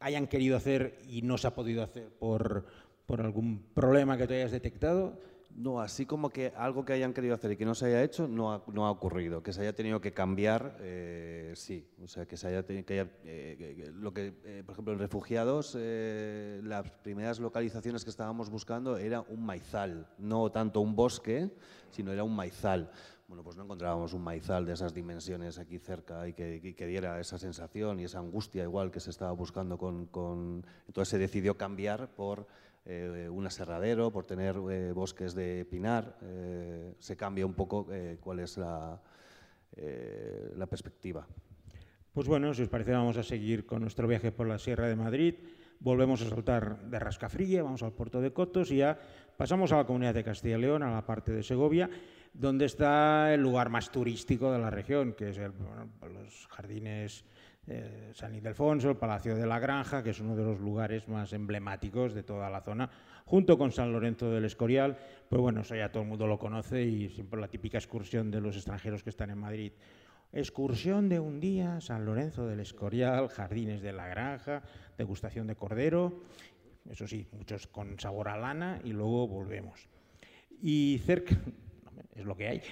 [SPEAKER 1] hayan querido hacer y no se ha podido hacer por, por algún problema que te hayas detectado?
[SPEAKER 3] No, así como que algo que hayan querido hacer y que no se haya hecho, no ha, ocurrido. Que se haya tenido que cambiar, eh, sí. O sea, que se haya tenido que haya, eh, lo que, eh, por ejemplo, en refugiados, las primeras localizaciones que estábamos buscando era un maizal, no tanto un bosque, sino era un maizal. Bueno, pues no encontrábamos un maizal de esas dimensiones aquí cerca y que, diera esa sensación y esa angustia igual que se estaba buscando con- Entonces se decidió cambiar por eh, un aserradero, por tener eh, bosques de pinar. eh, se cambia un poco cuál es la, la perspectiva.
[SPEAKER 1] Pues bueno, si os parece, vamos a seguir con nuestro viaje por la Sierra de Madrid. Volvemos a saltar de Rascafrilla, vamos al puerto de Cotos y ya pasamos a la comunidad de Castilla y León, a la parte de Segovia, donde está el lugar más turístico de la región, que es el- los jardines eh, San Ildefonso, el Palacio de la Granja, que es uno de los lugares más emblemáticos de toda la zona, junto con San Lorenzo del Escorial. Pues bueno, eso ya todo el mundo lo conoce y siempre la típica excursión de los extranjeros que están en Madrid. Excursión de un día, San Lorenzo del Escorial, Jardines de la Granja, degustación de cordero, eso sí, muchos con sabor a lana y luego volvemos. Y cerca, es lo que hay.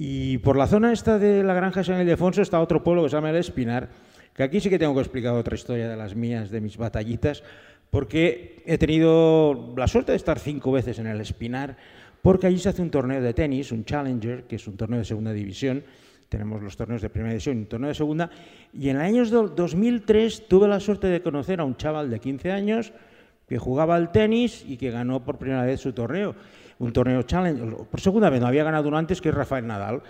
[SPEAKER 1] Y por la zona esta de la Granja San Ildefonso está otro pueblo que se llama El Espinar, que aquí sí que tengo que explicar otra historia de las mías, de mis batallitas, porque he tenido la suerte de estar cinco veces en El Espinar, porque allí se hace un torneo de tenis, un Challenger, que es un torneo de segunda división, tenemos los torneos de primera división y un torneo de segunda, y en el año 2003 tuve la suerte de conocer a un chaval de 15 años que jugaba al tenis y que ganó por primera vez su torneo, un torneo challenge, por segunda vez, no había ganado uno antes que es Rafael Nadal.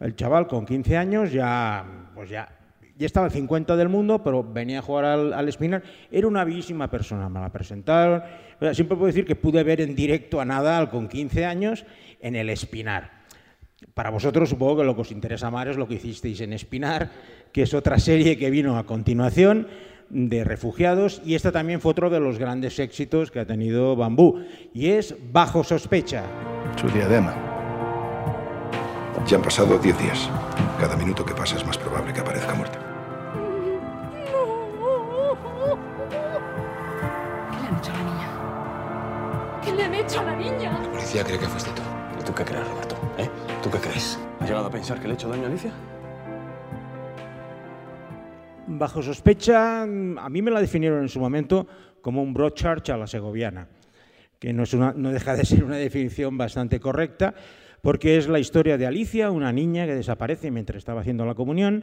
[SPEAKER 1] El chaval con 15 años ya, pues ya, ya estaba el 50 del mundo, pero venía a jugar al, al Espinar. Era una bellísima persona, me la presentaron. Siempre puedo decir que pude ver en directo a Nadal con 15 años en el Espinar. Para vosotros supongo que lo que os interesa más es lo que hicisteis en Espinar, que es otra serie que vino a continuación de refugiados y esta también fue otro de los grandes éxitos que ha tenido Bambú y es Bajo sospecha.
[SPEAKER 11] Su diadema. Ya han pasado 10 días. Cada minuto que pasa es más probable que aparezca muerta.
[SPEAKER 12] ¿Qué le han hecho a la niña? ¿Qué le han hecho a la niña?
[SPEAKER 13] La policía cree que fuiste tú. ¿Y tú qué crees, Roberto? ¿Eh? ¿Tú qué crees? ¿Has llegado a pensar que le he hecho daño a Alicia?
[SPEAKER 1] Bajo sospecha, a mí me la definieron en su momento como un Broadchurch a la segoviana, que no, es una, no deja de ser una definición bastante correcta, porque es la historia de Alicia, una niña que desaparece mientras estaba haciendo la comunión,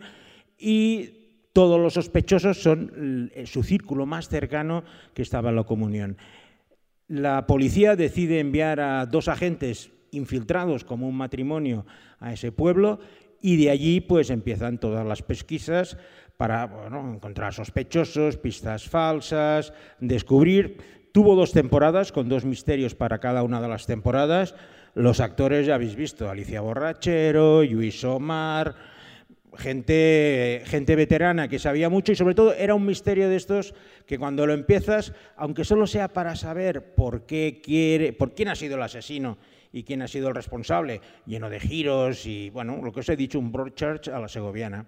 [SPEAKER 1] y todos los sospechosos son su círculo más cercano que estaba en la comunión. La policía decide enviar a dos agentes infiltrados como un matrimonio a ese pueblo y de allí pues empiezan todas las pesquisas para bueno, encontrar sospechosos, pistas falsas, descubrir. Tuvo dos temporadas con dos misterios para cada una de las temporadas. Los actores ya habéis visto, Alicia Borrachero, Luis Omar, gente, gente veterana que sabía mucho y sobre todo era un misterio de estos que cuando lo empiezas, aunque solo sea para saber por qué quiere, por quién ha sido el asesino y quién ha sido el responsable, lleno de giros y bueno, lo que os he dicho, un Broadchurch a la segoviana.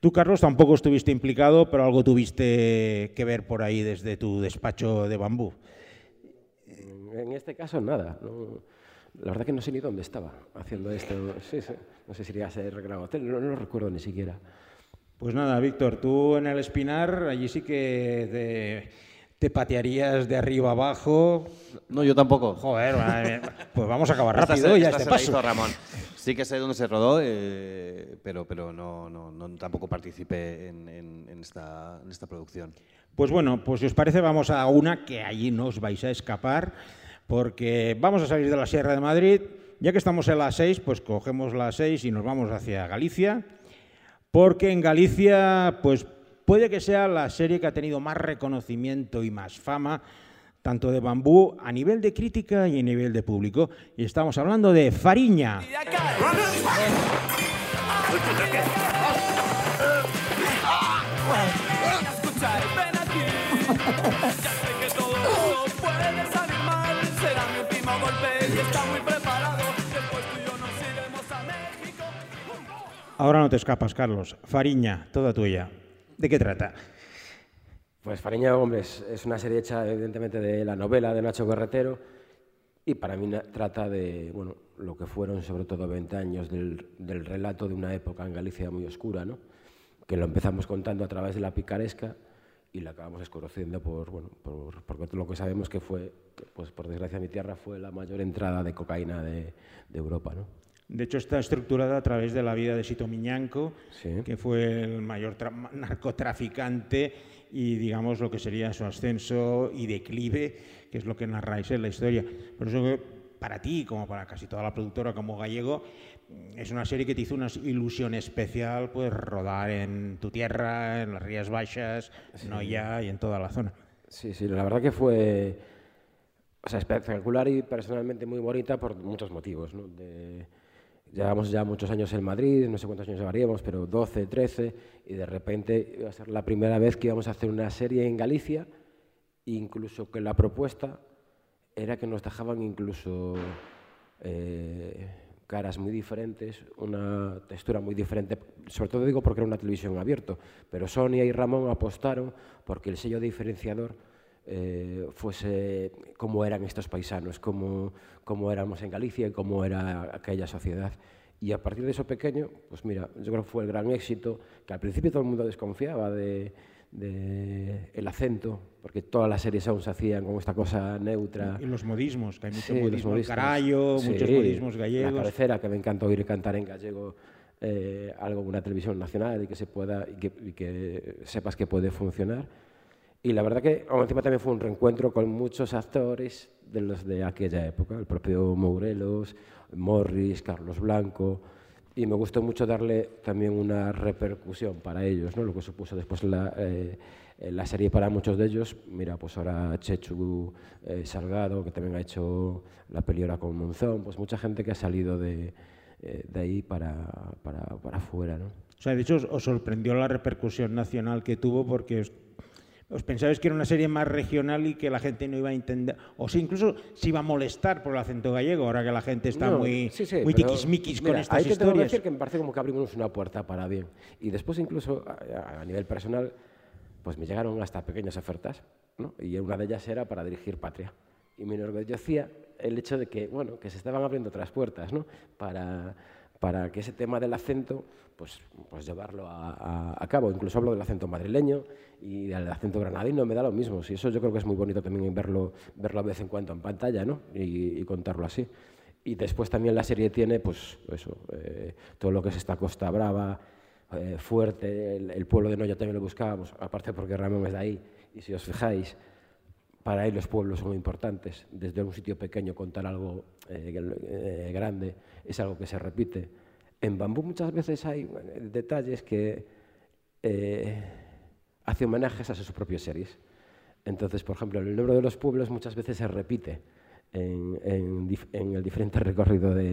[SPEAKER 1] Tú, Carlos, tampoco estuviste implicado, pero algo tuviste que ver por ahí desde tu despacho de bambú.
[SPEAKER 2] En este caso, nada. No, la verdad que no sé ni dónde estaba haciendo esto. Sí, sí. No sé si iría a ser Gran Hotel, no, no lo recuerdo ni siquiera.
[SPEAKER 1] Pues nada, Víctor, tú en el Espinar, allí sí que te, te patearías de arriba abajo.
[SPEAKER 3] No, yo tampoco.
[SPEAKER 1] Joder, madre mía. pues vamos a acabar
[SPEAKER 3] Esta
[SPEAKER 1] rápido
[SPEAKER 3] se-
[SPEAKER 1] ya
[SPEAKER 3] esta
[SPEAKER 1] este
[SPEAKER 3] se la
[SPEAKER 1] paso.
[SPEAKER 3] hizo Ramón. Sí que sé dónde se rodó, eh, pero, pero no, no, no- tampoco participé en, en- en esta, en esta producción.
[SPEAKER 1] Pues bueno, pues si os parece vamos a una que allí no os vais a escapar, porque vamos a salir de la Sierra de Madrid. Ya que estamos en la 6, pues cogemos la 6 y nos vamos hacia Galicia, porque en Galicia, pues puede que sea la serie que ha tenido más reconocimiento y más fama, tanto de Bambú a nivel de crítica y a nivel de público. Y estamos hablando de Fariña. Ahora no te escapas, Carlos. Fariña, toda tuya. ¿De qué trata?
[SPEAKER 2] Pues Fariña, hombre, es, una serie hecha evidentemente de la novela de Nacho Carretero y para mí trata de bueno, lo que fueron sobre todo 20 años del, del relato de una época en Galicia muy oscura, ¿no? que lo empezamos contando a través de la picaresca y la acabamos desconociendo por, bueno, por, por lo que sabemos que fue, pues por desgracia mi tierra, fue la mayor entrada de cocaína de, de Europa. ¿no?
[SPEAKER 1] De hecho, está estructurada a través de la vida de Sito Miñanco,
[SPEAKER 2] Sí.
[SPEAKER 1] que fue el mayor tra- narcotraficante y, digamos, lo que sería su ascenso y declive, que es lo que narráis en la historia. Por eso que para ti, como para casi toda la productora como gallego, es una serie que te hizo una ilusión especial pues rodar en tu tierra, en las Rías Baixas, en Noia y en toda la zona.
[SPEAKER 2] Sí, sí, la verdad que fue o sea, espectacular y personalmente muy bonita por muchos motivos. ¿no? De- llevamos ya muchos años en Madrid, no sé cuántos años llevaríamos, pero 12, 13, y de repente iba a ser la primera vez que íbamos a hacer una serie en Galicia, incluso que la propuesta era que nos dejaban incluso eh, caras muy diferentes, una textura muy diferente, sobre todo digo porque era una televisión abierto, pero Sonia y Ramón apostaron porque el sello diferenciador eh, fuese cómo eran estos paisanos, cómo, cómo éramos en Galicia y cómo era aquella sociedad. Y a partir de eso pequeño, pues mira, yo creo que fue el gran éxito, que al principio todo el mundo desconfiaba de, de el acento, porque todas las series aún se hacían con esta cosa neutra.
[SPEAKER 1] Y los modismos, que hay mucho
[SPEAKER 2] los
[SPEAKER 1] modismo,
[SPEAKER 2] modismos.
[SPEAKER 1] carallo, muchos
[SPEAKER 2] Sí,
[SPEAKER 1] modismos gallegos.
[SPEAKER 2] La cabecera, que me encanta oír cantar en gallego eh, algo en una televisión nacional y que, se pueda, y que, y que sepas que puede funcionar. Y la verdad que encima también fue un reencuentro con muchos actores de los de aquella época, el propio Mourelos, Morris, Carlos Blanco, y me gustó mucho darle también una repercusión para ellos, ¿no? lo que supuso después la, eh, la serie para muchos de ellos. Mira, pues ahora Chechu eh, Salgado, que también ha hecho la peliora con Monzón, pues mucha gente que ha salido de, eh, de ahí para, para, para afuera. ¿no?
[SPEAKER 1] O sea, de hecho, os sorprendió la repercusión nacional que tuvo porque os, pensabais que era una serie más regional y que la gente no iba a entender, o si incluso se iba a molestar por el acento gallego, ahora que la gente está
[SPEAKER 2] No,
[SPEAKER 1] muy,
[SPEAKER 2] sí, sí,
[SPEAKER 1] muy tiquismiquis con
[SPEAKER 2] mira,
[SPEAKER 1] estas
[SPEAKER 2] ahí te tengo que
[SPEAKER 1] historias.
[SPEAKER 2] decir que me parece como que abrimos una puerta para bien. Y después incluso a, a nivel personal, pues me llegaron hasta pequeñas ofertas, ¿no? Y una de ellas era para dirigir Patria. Y me enorgullecía el hecho de que, bueno, que se estaban abriendo otras puertas, ¿no? Para, para que ese tema del acento, pues, pues llevarlo a, cabo. Incluso hablo del acento madrileño y del acento granadino, me da lo mismo. Sí, eso yo creo que es muy bonito también verlo, verlo de vez en cuando en pantalla, ¿no? Y, y contarlo así. Y después también la serie tiene, pues, eso, eh, todo lo que es esta Costa Brava, eh, fuerte, el, pueblo de Noya también lo buscábamos, aparte porque Ramón es de ahí. Y si os fijáis, para ahí los pueblos son muy importantes. Desde un sitio pequeño contar algo eh, grande es algo que se repite. En Bambú muchas veces hay detalles que eh, hace homenajes a sus propias series. Entonces, por ejemplo, el nombre de los pueblos muchas veces se repite en, en en el diferente recorrido de-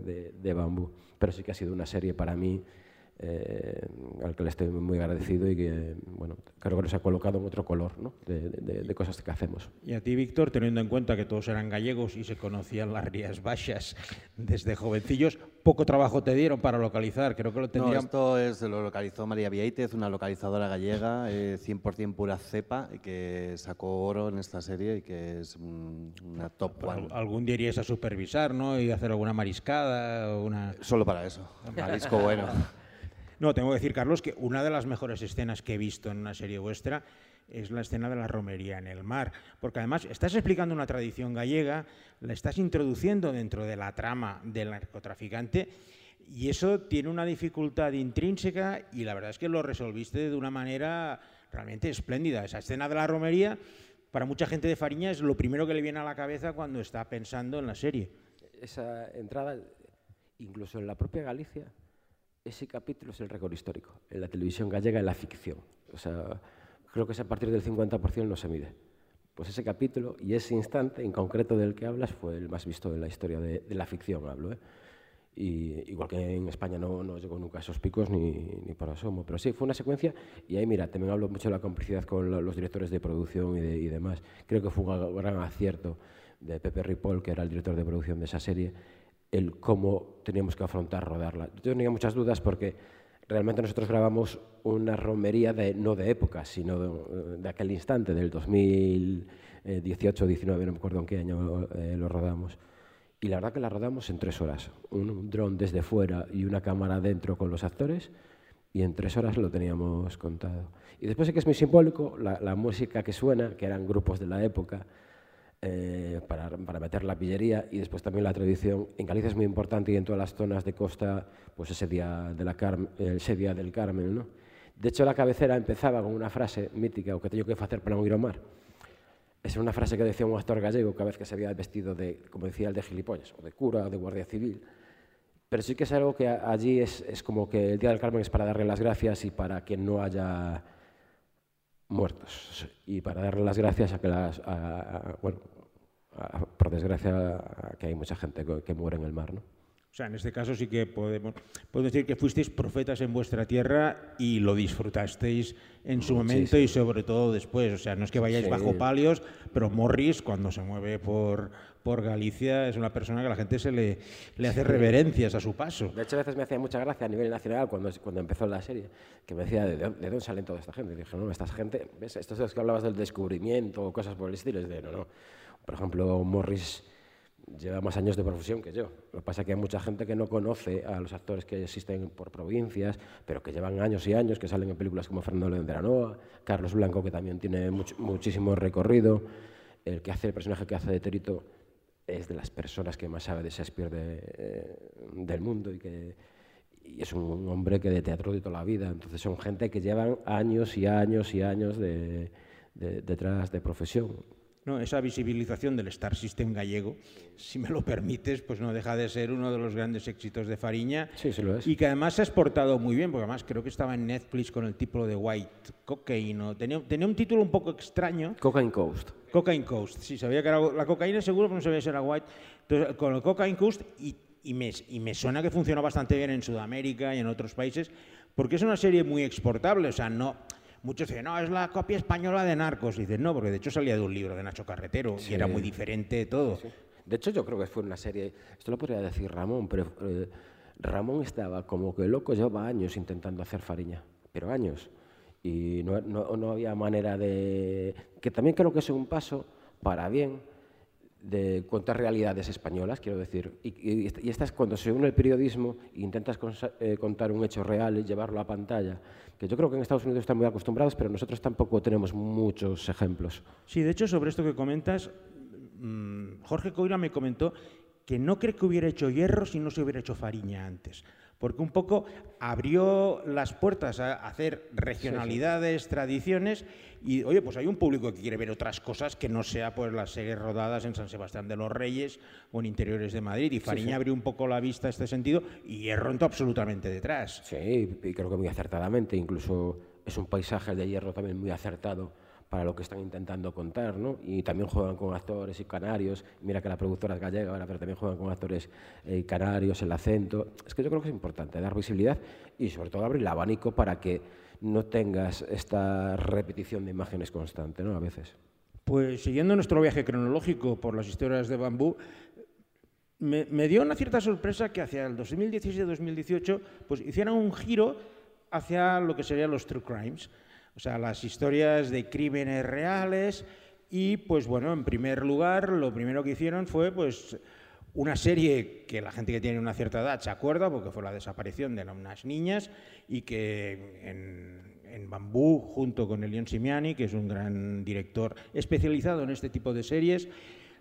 [SPEAKER 2] de- de Bambú. Pero sí que ha sido una serie para mí eh, al que le estoy muy agradecido y que, bueno, creo que nos ha colocado en otro color ¿no? de, de- de cosas que hacemos.
[SPEAKER 1] Y a ti, Víctor, teniendo en cuenta que todos eran gallegos y se conocían las Rías Baixas desde jovencillos, poco trabajo te dieron para localizar. Creo que lo
[SPEAKER 3] No,
[SPEAKER 1] tendrían...
[SPEAKER 3] esto es, lo localizó María Vieitez, una localizadora gallega, eh, 100% pura cepa, y que sacó oro en esta serie y que es una top one.
[SPEAKER 1] Al- Algún día irías a supervisar, ¿no? Y hacer alguna mariscada o una...
[SPEAKER 3] Solo para eso, marisco bueno.
[SPEAKER 1] No, tengo que decir, Carlos, que una de las mejores escenas que he visto en una serie vuestra es la escena de la romería en el mar, porque además estás explicando una tradición gallega, la estás introduciendo dentro de la trama del narcotraficante y eso tiene una dificultad intrínseca y la verdad es que lo resolviste de una manera realmente espléndida. Esa escena de la romería, para mucha gente de Fariña, es lo primero que le viene a la cabeza cuando está pensando en la serie.
[SPEAKER 2] Esa entrada, incluso en la propia Galicia, ese capítulo es el récord histórico. En la televisión gallega, en la ficción. O sea, creo que es a partir del 50% no se mide. Pues ese capítulo y ese instante en concreto del que hablas fue el más visto en la historia de, de la ficción, hablo. ¿eh? Y, igual que en España no, no llegó nunca a esos picos ni, ni por asomo. Pero sí, fue una secuencia y ahí, mira, también hablo mucho de la complicidad con lo- los directores de producción y, de- y demás. Creo que fue un gran acierto de Pepe Ripoll, que era el director de producción de esa serie, el cómo teníamos que afrontar rodarla. Yo tenía muchas dudas porque realmente nosotros grabamos una romería de, no de época, sino de, de aquel instante, del 2018 19, no me acuerdo en qué año eh, lo rodamos. Y la verdad que la rodamos en tres horas. Un, dron desde fuera y una cámara dentro con los actores. Y en tres horas lo teníamos contado. Y después sí que es muy simbólico la, la música que suena, que eran grupos de la época, eh, para, para meter la pillería y después también la tradición. En Galicia es muy importante y en todas las zonas de costa, pues ese día, de la eh, día del Carmen. ¿no? De hecho, la cabecera empezaba con una frase mítica, o que tengo que hacer para no ir ao mar. Esa era una frase que decía un actor gallego cada vez que se había vestido de, como decía el de gilipollas, o de cura, o de guardia civil. Pero sí que es algo que allí es, es como que el Día del Carmen es para darle las gracias y para que no haya muertos. Y para darle las gracias a que las, a- bueno, por desgracia, que hay mucha gente que muere en el mar, ¿no?
[SPEAKER 1] O sea, en este caso sí que podemos, podemos decir que fuisteis profetas en vuestra tierra y lo disfrutasteis en su momento y sobre todo después. O sea, no es que vayáis
[SPEAKER 2] Sí.
[SPEAKER 1] bajo palios, pero Morris, cuando se mueve por, por Galicia, es una persona que a la gente se le, le hace
[SPEAKER 2] Sí.
[SPEAKER 1] reverencias a su paso.
[SPEAKER 2] De hecho, a veces me hacía mucha gracia a nivel nacional cuando, cuando empezó la serie, que me decía, ¿de, de dónde salen toda esta gente? Y dije, no, esta gente, ¿ves? Estos es los que hablabas del descubrimiento o cosas por el estilo. Es de, no, no. Por ejemplo, Morris lleva más años de profesión que yo. Lo que pasa es que hay mucha gente que no conoce a los actores que existen por provincias, pero que llevan años y años, que salen en películas como Fernando León de Aranoa, Carlos Blanco, que también tiene much- muchísimo recorrido, el que hace el personaje que hace de Terito es de las personas que más sabe de Shakespeare de, eh, del mundo y que, y es un hombre que de teatro de toda la vida. Entonces son gente que llevan años y años y años de, de- detrás de profesión.
[SPEAKER 1] No, esa visibilización del Star System gallego, si me lo permites, pues no deja de ser uno de los grandes éxitos de Fariña.
[SPEAKER 2] Sí, sí lo es.
[SPEAKER 1] Y que además se ha exportado muy bien, porque además creo que estaba en Netflix con el título de White Cocaine. o Tenía, tenía un título un poco extraño.
[SPEAKER 2] Cocaine Coast.
[SPEAKER 1] Cocaine Coast, sí, sabía que era la cocaína seguro, pero no sabía si era White. Entonces, con el Cocaine Coast, y, y me, y me suena que funcionó bastante bien en Sudamérica y en otros países, porque es una serie muy exportable, o sea, no... Muchos dicen, no, es la copia española de Narcos. Y dicen, no, porque de hecho salía de un libro de Nacho Carretero
[SPEAKER 2] Sí.
[SPEAKER 1] y era muy diferente todo.
[SPEAKER 2] De hecho, yo creo que fue una serie, esto lo podría decir Ramón, pero eh, Ramón estaba como que loco, llevaba años intentando hacer Fariña, pero años. Y no, no- no había manera de... Que también creo que es un paso para bien de contar realidades españolas, quiero decir. Y, y, y esta es cuando se une el periodismo e intentas eh, contar un hecho real y llevarlo a pantalla, que yo creo que en Estados Unidos están muy acostumbrados, pero nosotros tampoco tenemos muchos ejemplos.
[SPEAKER 1] Sí, de hecho, sobre esto que comentas, mm, Jorge Coira me comentó que no cree que hubiera hecho hierro si no se hubiera hecho Fariña antes. Porque un poco abrió las puertas a hacer regionalidades, tradiciones, y oye, pues hay un público que quiere ver otras cosas que no sea pues las series rodadas en San Sebastián de los Reyes o en interiores de Madrid. Y Fariña
[SPEAKER 2] sí.
[SPEAKER 1] abrió un poco la vista a este sentido y Hierro entró absolutamente detrás.
[SPEAKER 2] Sí, y creo que muy acertadamente, incluso es un paisaje de hierro también muy acertado para lo que están intentando contar, ¿no? Y también juegan con actores y canarios, mira que la productora es gallega ahora, pero también juegan con actores eh, canarios, el acento. Es que yo creo que es importante dar visibilidad y sobre todo abrir el abanico para que no tengas esta repetición de imágenes constante, ¿no? A veces.
[SPEAKER 1] Pues siguiendo nuestro viaje cronológico por las historias de bambú, me, dio una cierta sorpresa que hacia el 2016-2018 pues hicieran un giro hacia lo que serían los true crimes, o sea, las historias de crímenes reales y pues bueno, en primer lugar, lo primero que hicieron fue pues una serie que la gente que tiene una cierta edad se acuerda, porque fue la desaparición de unas niñas y que en, en Bambú, junto con Elion Simiani, que es un gran director especializado en este tipo de series,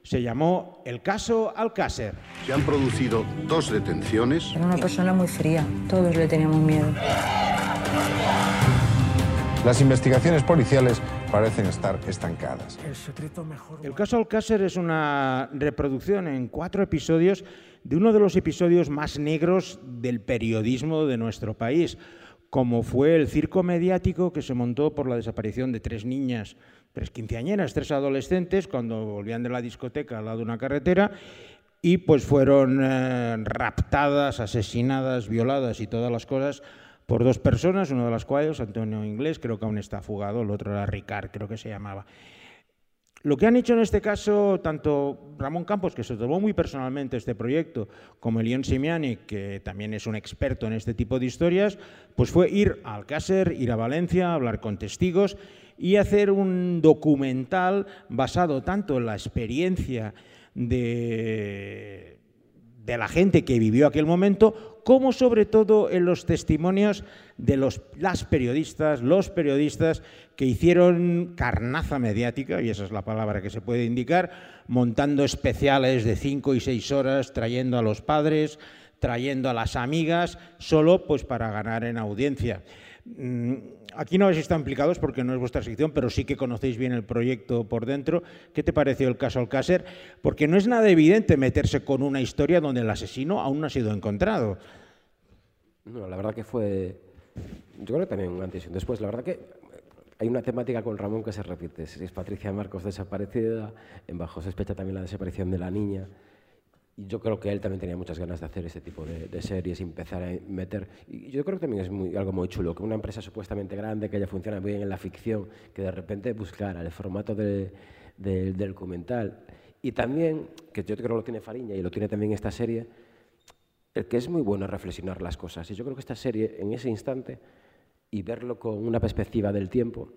[SPEAKER 1] se llamó El caso Alcácer.
[SPEAKER 11] Se han producido dos detenciones.
[SPEAKER 14] Era una persona muy fría, todos le teníamos miedo.
[SPEAKER 15] Las investigaciones policiales parecen estar estancadas.
[SPEAKER 1] El secreto mejor. El caso Alcácer es una reproducción en cuatro episodios de uno de los episodios más negros del periodismo de nuestro país, como fue el circo mediático que se montó por la desaparición de tres niñas, tres quinceañeras, tres adolescentes, cuando volvían de la discoteca al lado de una carretera y pues fueron eh, raptadas, asesinadas, violadas y todas las cosas por dos personas, una de las cuales, Antonio Inglés, creo que aún está fugado, el otro era Ricard, creo que se llamaba. Lo que han hecho en este caso, tanto Ramón Campos, que se tomó muy personalmente este proyecto, como Elión Simiani, que también es un experto en este tipo de historias, pues fue ir a Alcácer, ir a Valencia, hablar con testigos y hacer un documental basado tanto en la experiencia de, de la gente que vivió aquel momento, como sobre todo en los testimonios de los, las periodistas, los periodistas que hicieron carnaza mediática, y esa es la palabra que se puede indicar, montando especiales de cinco y seis horas, trayendo a los padres, trayendo a las amigas, solo pues para ganar en audiencia. Mm, Aquí no habéis estado implicados porque no es vuestra sección, pero sí que conocéis bien el proyecto por dentro. ¿Qué te pareció el caso Alcácer? Porque no es nada evidente meterse con una historia donde el asesino aún no ha sido encontrado.
[SPEAKER 2] No, la verdad que fue, yo creo que también antes y después. La verdad que hay una temática con Ramón que se repite. Es Patricia Marcos desaparecida, en Bajo Sospecha también la desaparición de la niña. Yo creo que él también tenía muchas ganas de hacer ese tipo de, de series y empezar a meter... Y yo creo que también es muy, algo muy chulo, que una empresa supuestamente grande, que ya funciona muy bien en la ficción, que de repente buscara el formato de, de- del documental. Y también, que yo creo que lo tiene Fariña y lo tiene también esta serie, el que es muy bueno reflexionar las cosas. Y yo creo que esta serie, en ese instante, y verlo con una perspectiva del tiempo,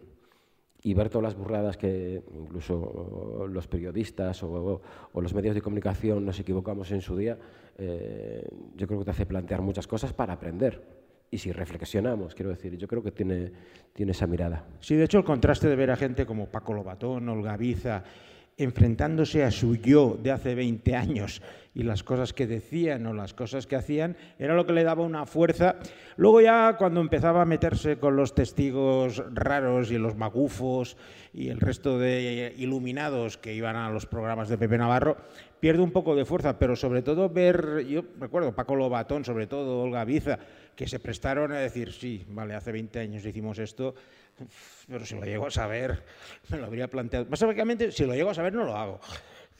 [SPEAKER 2] y ver todas las burradas que incluso los periodistas o, los medios de comunicación nos equivocamos en su día, eh, yo creo que te hace plantear muchas cosas para aprender. Y si reflexionamos, quiero decir, yo creo que tiene, tiene esa mirada.
[SPEAKER 1] Sí, de hecho, el contraste de ver a gente como Paco Lobatón, Olga Biza enfrentándose a su yo de hace 20 años y las cosas que decían o las cosas que hacían, era lo que le daba una fuerza. Luego ya cuando empezaba a meterse con los testigos raros y los magufos y el resto de iluminados que iban a los programas de Pepe Navarro, pierde un poco de fuerza, pero sobre todo ver, yo recuerdo Paco Lobatón, sobre todo Olga Biza, que se prestaron a decir, sí, vale, hace 20 años hicimos esto, pero si lo llego a saber, me lo habría planteado. Básicamente, si lo llego a saber, no lo hago.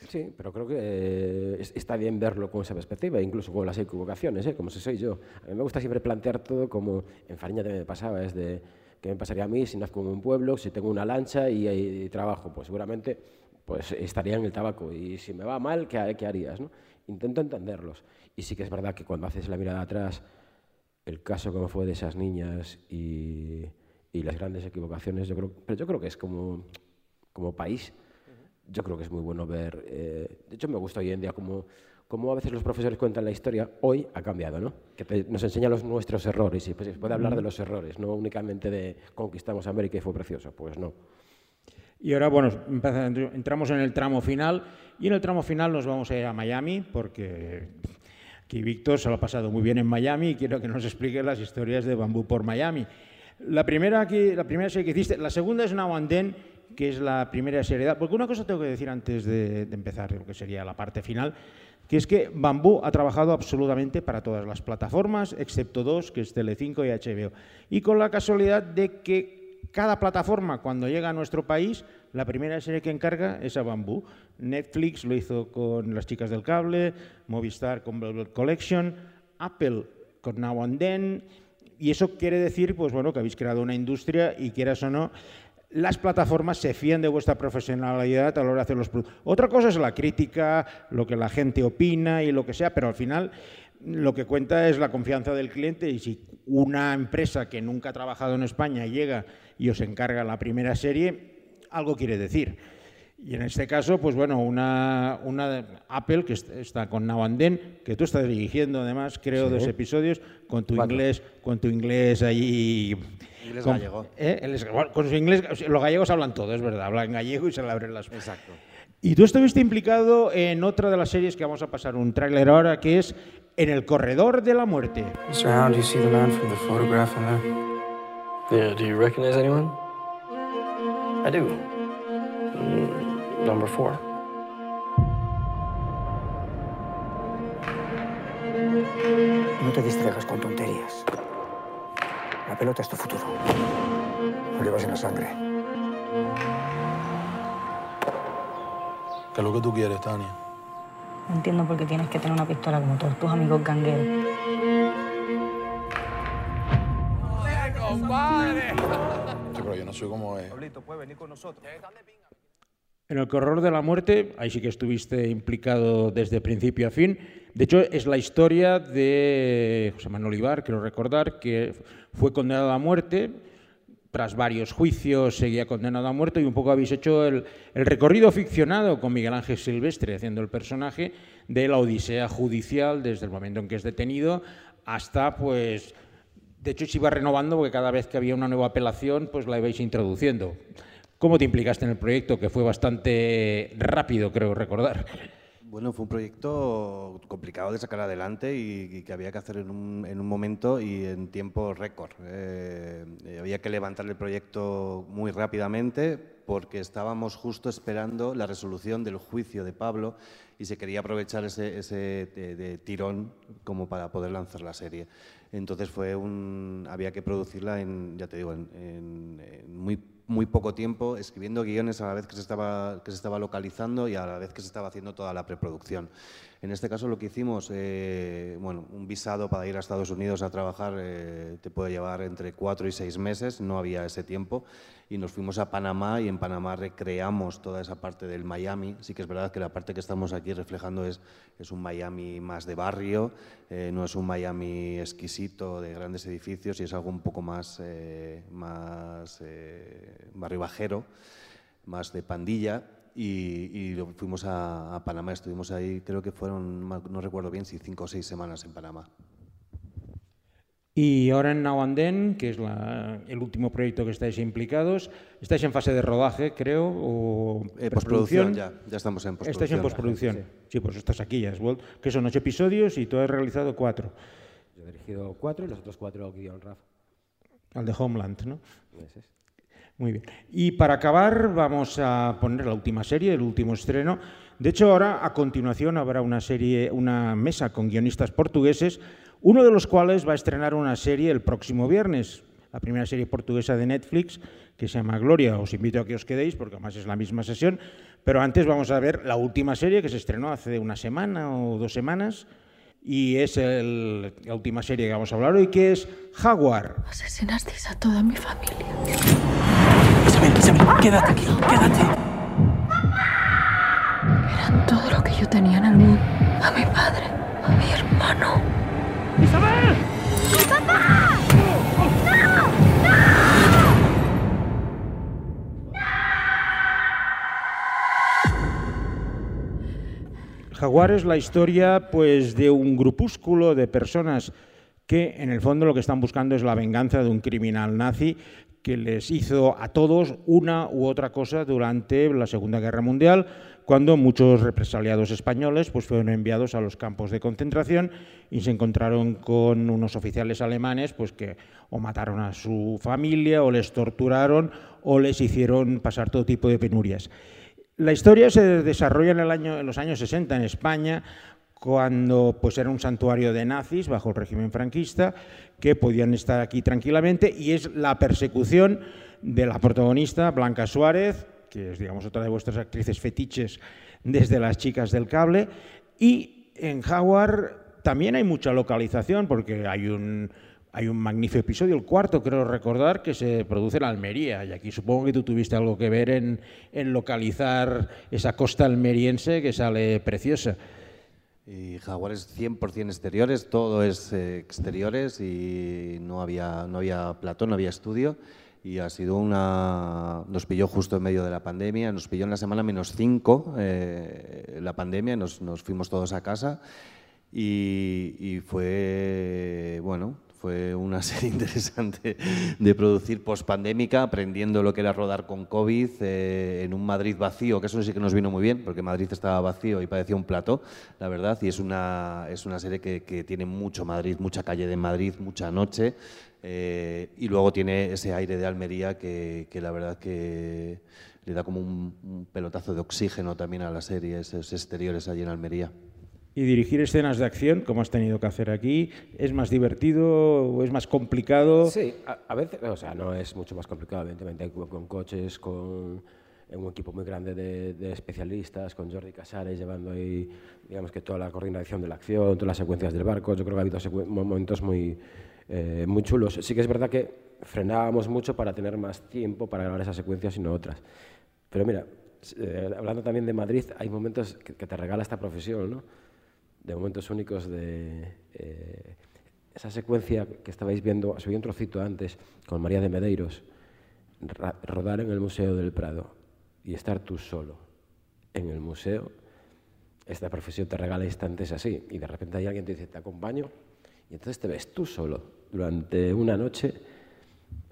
[SPEAKER 2] Sí, pero creo que eh, está bien verlo con esa perspectiva, incluso con las equivocaciones, ¿eh? como si soy yo. A mí me gusta siempre plantear todo como en Fariña también me pasaba, es de qué me pasaría a mí si nazco en un pueblo, si tengo una lancha y, trabajo, pues seguramente pues estaría en el tabaco y si me va mal, ¿qué, qué harías? ¿no? Intento entenderlos. Y sí que es verdad que cuando haces la mirada atrás, el caso como fue de esas niñas y, y las grandes equivocaciones, yo creo, pero yo creo que es como, como país yo creo que es muy bueno ver. Eh, de hecho, me gusta hoy en día como, como a veces los profesores cuentan la historia. Hoy ha cambiado, ¿no? Que nos enseña los, nuestros errores y pues, se puede hablar de los errores, no únicamente de conquistamos América y fue precioso. Pues no.
[SPEAKER 1] Y ahora, bueno, entramos en el tramo final y en el tramo final nos vamos a ir a Miami porque aquí Víctor se lo ha pasado muy bien en Miami y quiero que nos explique las historias de Bambú por Miami. La primera, la primera serie que hiciste, la segunda es Now and Then, que es la primera seriedad. Porque una cosa tengo que decir antes de, empezar, lo que sería la parte final, que es que Bambú ha trabajado absolutamente para todas las plataformas, excepto dos, que es Telecinco y HBO. Y con la casualidad de que cada plataforma, cuando llega a nuestro país, la primera serie que encarga es a Bambú. Netflix lo hizo con Las Chicas del Cable, Movistar con Velvet Collection, Apple con Now and Then, y eso quiere decir, pues bueno, que habéis creado una industria y quieras o no, las plataformas se fían de vuestra profesionalidad a la hora de hacer los productos. Otra cosa es la crítica, lo que la gente opina y lo que sea, pero al final lo que cuenta es la confianza del cliente y si una empresa que nunca ha trabajado en España llega y os encarga la primera serie, algo quiere decir. Y en este caso, pues bueno, una, una Apple que está con Now and Then, que tú estás dirigiendo además, creo, dos episodios, con tu inglés, con tu inglés ahí
[SPEAKER 3] Inglés con, gallego.
[SPEAKER 1] ¿eh? con su inglés, los gallegos hablan todo, es verdad, hablan gallego y se le abren las...
[SPEAKER 3] Exacto.
[SPEAKER 1] Y tú estuviste implicado en otra de las series que vamos a pasar un tráiler ahora, que es En el corredor de la muerte.
[SPEAKER 16] Mr. Hound, do you see the man from the photograph in there? Yeah, do you recognize anyone? I do. Mm, number four.
[SPEAKER 17] No te distraigas con tonterías. La pelota es tu futuro. Lo llevas en la sangre.
[SPEAKER 16] ¿Qué es lo que tú quieres, Tania?
[SPEAKER 14] No entiendo por qué tienes que tener una pistola como todos tus amigos gangueros.
[SPEAKER 16] ¡Joder, compadre! Sí, pero yo no soy como él.
[SPEAKER 17] Pablito, ¿puedes venir con nosotros?
[SPEAKER 1] En el corredor de la muerte, ahí sí que estuviste implicado desde principio a fin. De hecho, es la historia de José Manuel Olivar, quiero recordar, que fue condenado a muerte. Tras varios juicios seguía condenado a muerte y un poco habéis hecho el, el recorrido ficcionado con Miguel Ángel Silvestre haciendo el personaje de la odisea judicial desde el momento en que es detenido hasta, pues, de hecho se iba renovando porque cada vez que había una nueva apelación, pues la ibais introduciendo. ¿Cómo te implicaste en el proyecto, que fue bastante rápido, creo recordar?
[SPEAKER 3] Bueno, fue un proyecto complicado de sacar adelante y, que había que hacer en un, en un, momento y en tiempo récord. Eh, eh, había que levantar el proyecto muy rápidamente porque estábamos justo esperando la resolución del juicio de Pablo y se quería aprovechar ese, ese de, tirón como para poder lanzar la serie. Entonces fue un, había que producirla en, ya te digo, en, en, en muy muy poco tiempo escribiendo guiones a la vez que se, estaba, que se estaba localizando y a la vez que se estaba haciendo toda la preproducción. En este caso lo que hicimos, eh, bueno, un visado para ir a Estados Unidos a trabajar eh, te puede llevar entre cuatro y seis meses, no había ese tiempo, y nos fuimos a Panamá y en Panamá recreamos toda esa parte del Miami. Sí que es verdad que la parte que estamos aquí reflejando es, es un Miami más de barrio, eh, no es un Miami exquisito de grandes edificios y es algo un poco más, más barrio bajero, más de pandilla y, y fuimos a, a, Panamá, estuvimos ahí, creo que fueron, no recuerdo bien si cinco o seis semanas en Panamá.
[SPEAKER 1] Y ahora en Now and Then, que es la- el último proyecto que estáis implicados, estáis en fase de rodaje, creo, o
[SPEAKER 3] Eh, postproducción ya, ya estamos en
[SPEAKER 1] Estáis en
[SPEAKER 3] postproducción.
[SPEAKER 1] postproducción. Sí, pues estás aquí, ya vuelto. Que son ocho episodios y tú has realizado cuatro.
[SPEAKER 2] Yo he dirigido cuatro y los otros cuatro guion Raf.
[SPEAKER 1] Al de Homeland, ¿no?
[SPEAKER 2] Ese es.
[SPEAKER 1] Muy bien. Y para acabar vamos a poner la última serie, el último estreno. De hecho, ahora a continuación habrá una serie, una mesa con guionistas portugueses, uno de los cuales va a estrenar una serie el próximo viernes, la primera serie portuguesa de Netflix que se llama Gloria. Os invito a que os quedéis porque además es la misma sesión. Pero antes vamos a ver la última serie que se estrenó hace una semana o dos semanas y es el- la última serie que vamos a hablar hoy, que es Jaguar.
[SPEAKER 12] Asesinasteis a toda mi familia.
[SPEAKER 18] Isabel, Isabel, quédate aquí, quédate.
[SPEAKER 12] Eran todo lo que yo tenía en el mundo. A mi padre, a mi hermano.
[SPEAKER 18] ¡Isabel!
[SPEAKER 12] ¡Papá!
[SPEAKER 1] Jaguar es la historia pues, de un grupúsculo de personas que en el fondo lo que están buscando es la venganza de un criminal nazi que les hizo a todos una u otra cosa durante la Segunda Guerra Mundial, cuando muchos represaliados españoles pues, fueron enviados a los campos de concentración y se encontraron con unos oficiales alemanes pues, que o mataron a su familia o les torturaron o les hicieron pasar todo tipo de penurias. La historia se desarrolla en, los años 60 en España, cuando pues, era un santuario de nazis bajo el régimen franquista, que podían estar aquí tranquilamente, y es la persecución de la protagonista, Blanca Suárez, que es digamos, otra de vuestras actrices fetiches desde las chicas del cable, y en Jaguar también hay mucha localización, porque hay un, hay un magnífico episodio, el cuarto creo recordar, que se produce en Almería. Y aquí supongo que tú tuviste algo que ver en, localizar esa costa almeriense que sale preciosa.
[SPEAKER 3] Y Jaguar es 100% exteriores, todo es eh, exteriores y no había, no había platón, no había estudio. Y ha sido una. Nos pilló justo en medio de la pandemia, nos pilló en la semana menos 5 la pandemia, nos, fuimos todos a casa. Y fue, bueno, fue una serie interesante de producir post-pandémica, aprendiendo lo que era rodar con COVID eh, en un Madrid vacío, que eso sí que nos vino muy bien, porque Madrid estaba vacío y parecía un plato, la verdad, y es una, es una serie que, tiene mucho Madrid, mucha calle de Madrid, mucha noche, eh, y luego tiene ese aire de Almería que, la verdad que le da como un, un pelotazo de oxígeno también a la serie, esos exteriores allí en Almería.
[SPEAKER 1] Y dirigir escenas de acción, como has tenido que hacer aquí, ¿es más divertido o es más complicado?
[SPEAKER 2] Sí, a, veces, o sea, no es mucho más complicado, evidentemente, con, coches, con un equipo muy grande de, de, especialistas, con Jordi Casares llevando ahí, digamos que toda la coordinación de la acción, todas las secuencias del barco. Yo creo que ha habido momentos muy, eh, muy chulos. Sí que es verdad que frenábamos mucho para tener más tiempo para grabar esas secuencias y no otras. Pero mira, eh, hablando también de Madrid, hay momentos que te regala esta profesión, ¿no? De momentos únicos de eh, esa secuencia que estabais viendo, subí un trocito antes con María de Medeiros, rodar en el Museo del Prado y estar tú solo en el museo, esta profesión te regala instantes así y de repente hay alguien que te dice, te acompaño y entonces te ves tú solo durante una noche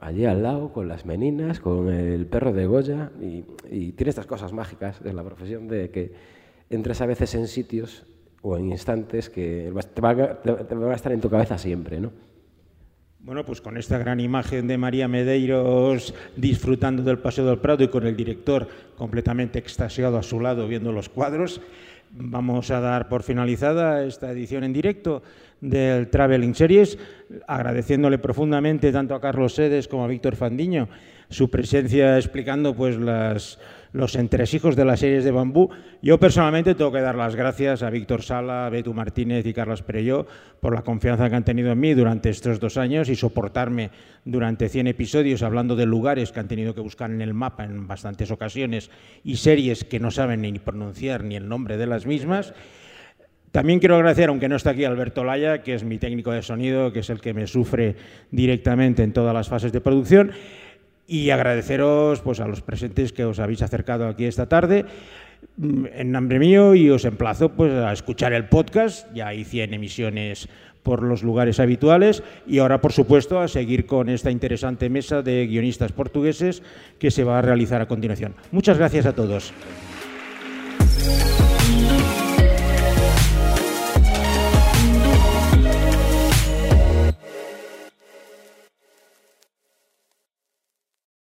[SPEAKER 2] allí al lado con las meninas, con el perro de Goya y, y tiene estas cosas mágicas de la profesión de que entras a veces en sitios o en instantes que te, va, te, te van a estar en tu cabeza siempre, ¿no?
[SPEAKER 1] Bueno, pues con esta gran imagen de María Medeiros disfrutando del Paseo del Prado y con el director completamente extasiado a su lado viendo los cuadros, vamos a dar por finalizada esta edición en directo del Traveling Series, agradeciéndole profundamente tanto a Carlos Sedes como a Víctor Fandiño su presencia explicando pues los entresijos de las series de bambú. Yo personalmente tengo que dar las gracias a Víctor Sala, a Betu Martínez y Carlos Perelló por la confianza que han tenido en mí durante estos dos años y soportarme durante 100 episodios hablando de lugares que han tenido que buscar en el mapa en bastantes ocasiones y series que no saben ni pronunciar ni el nombre de las mismas. También quiero agradecer, aunque no está aquí, Alberto Laya, que es mi técnico de sonido, que es el que me sufre directamente en todas las fases de producción y agradeceros pues, a los presentes que os habéis acercado aquí esta tarde mm, en nombre mío y os emplazo pues, a escuchar el podcast. Ya hay 100 emisiones por los lugares habituales y ahora, por supuesto, a seguir con esta interesante mesa de guionistas portugueses que se va a realizar a continuación. Muchas gracias a todos.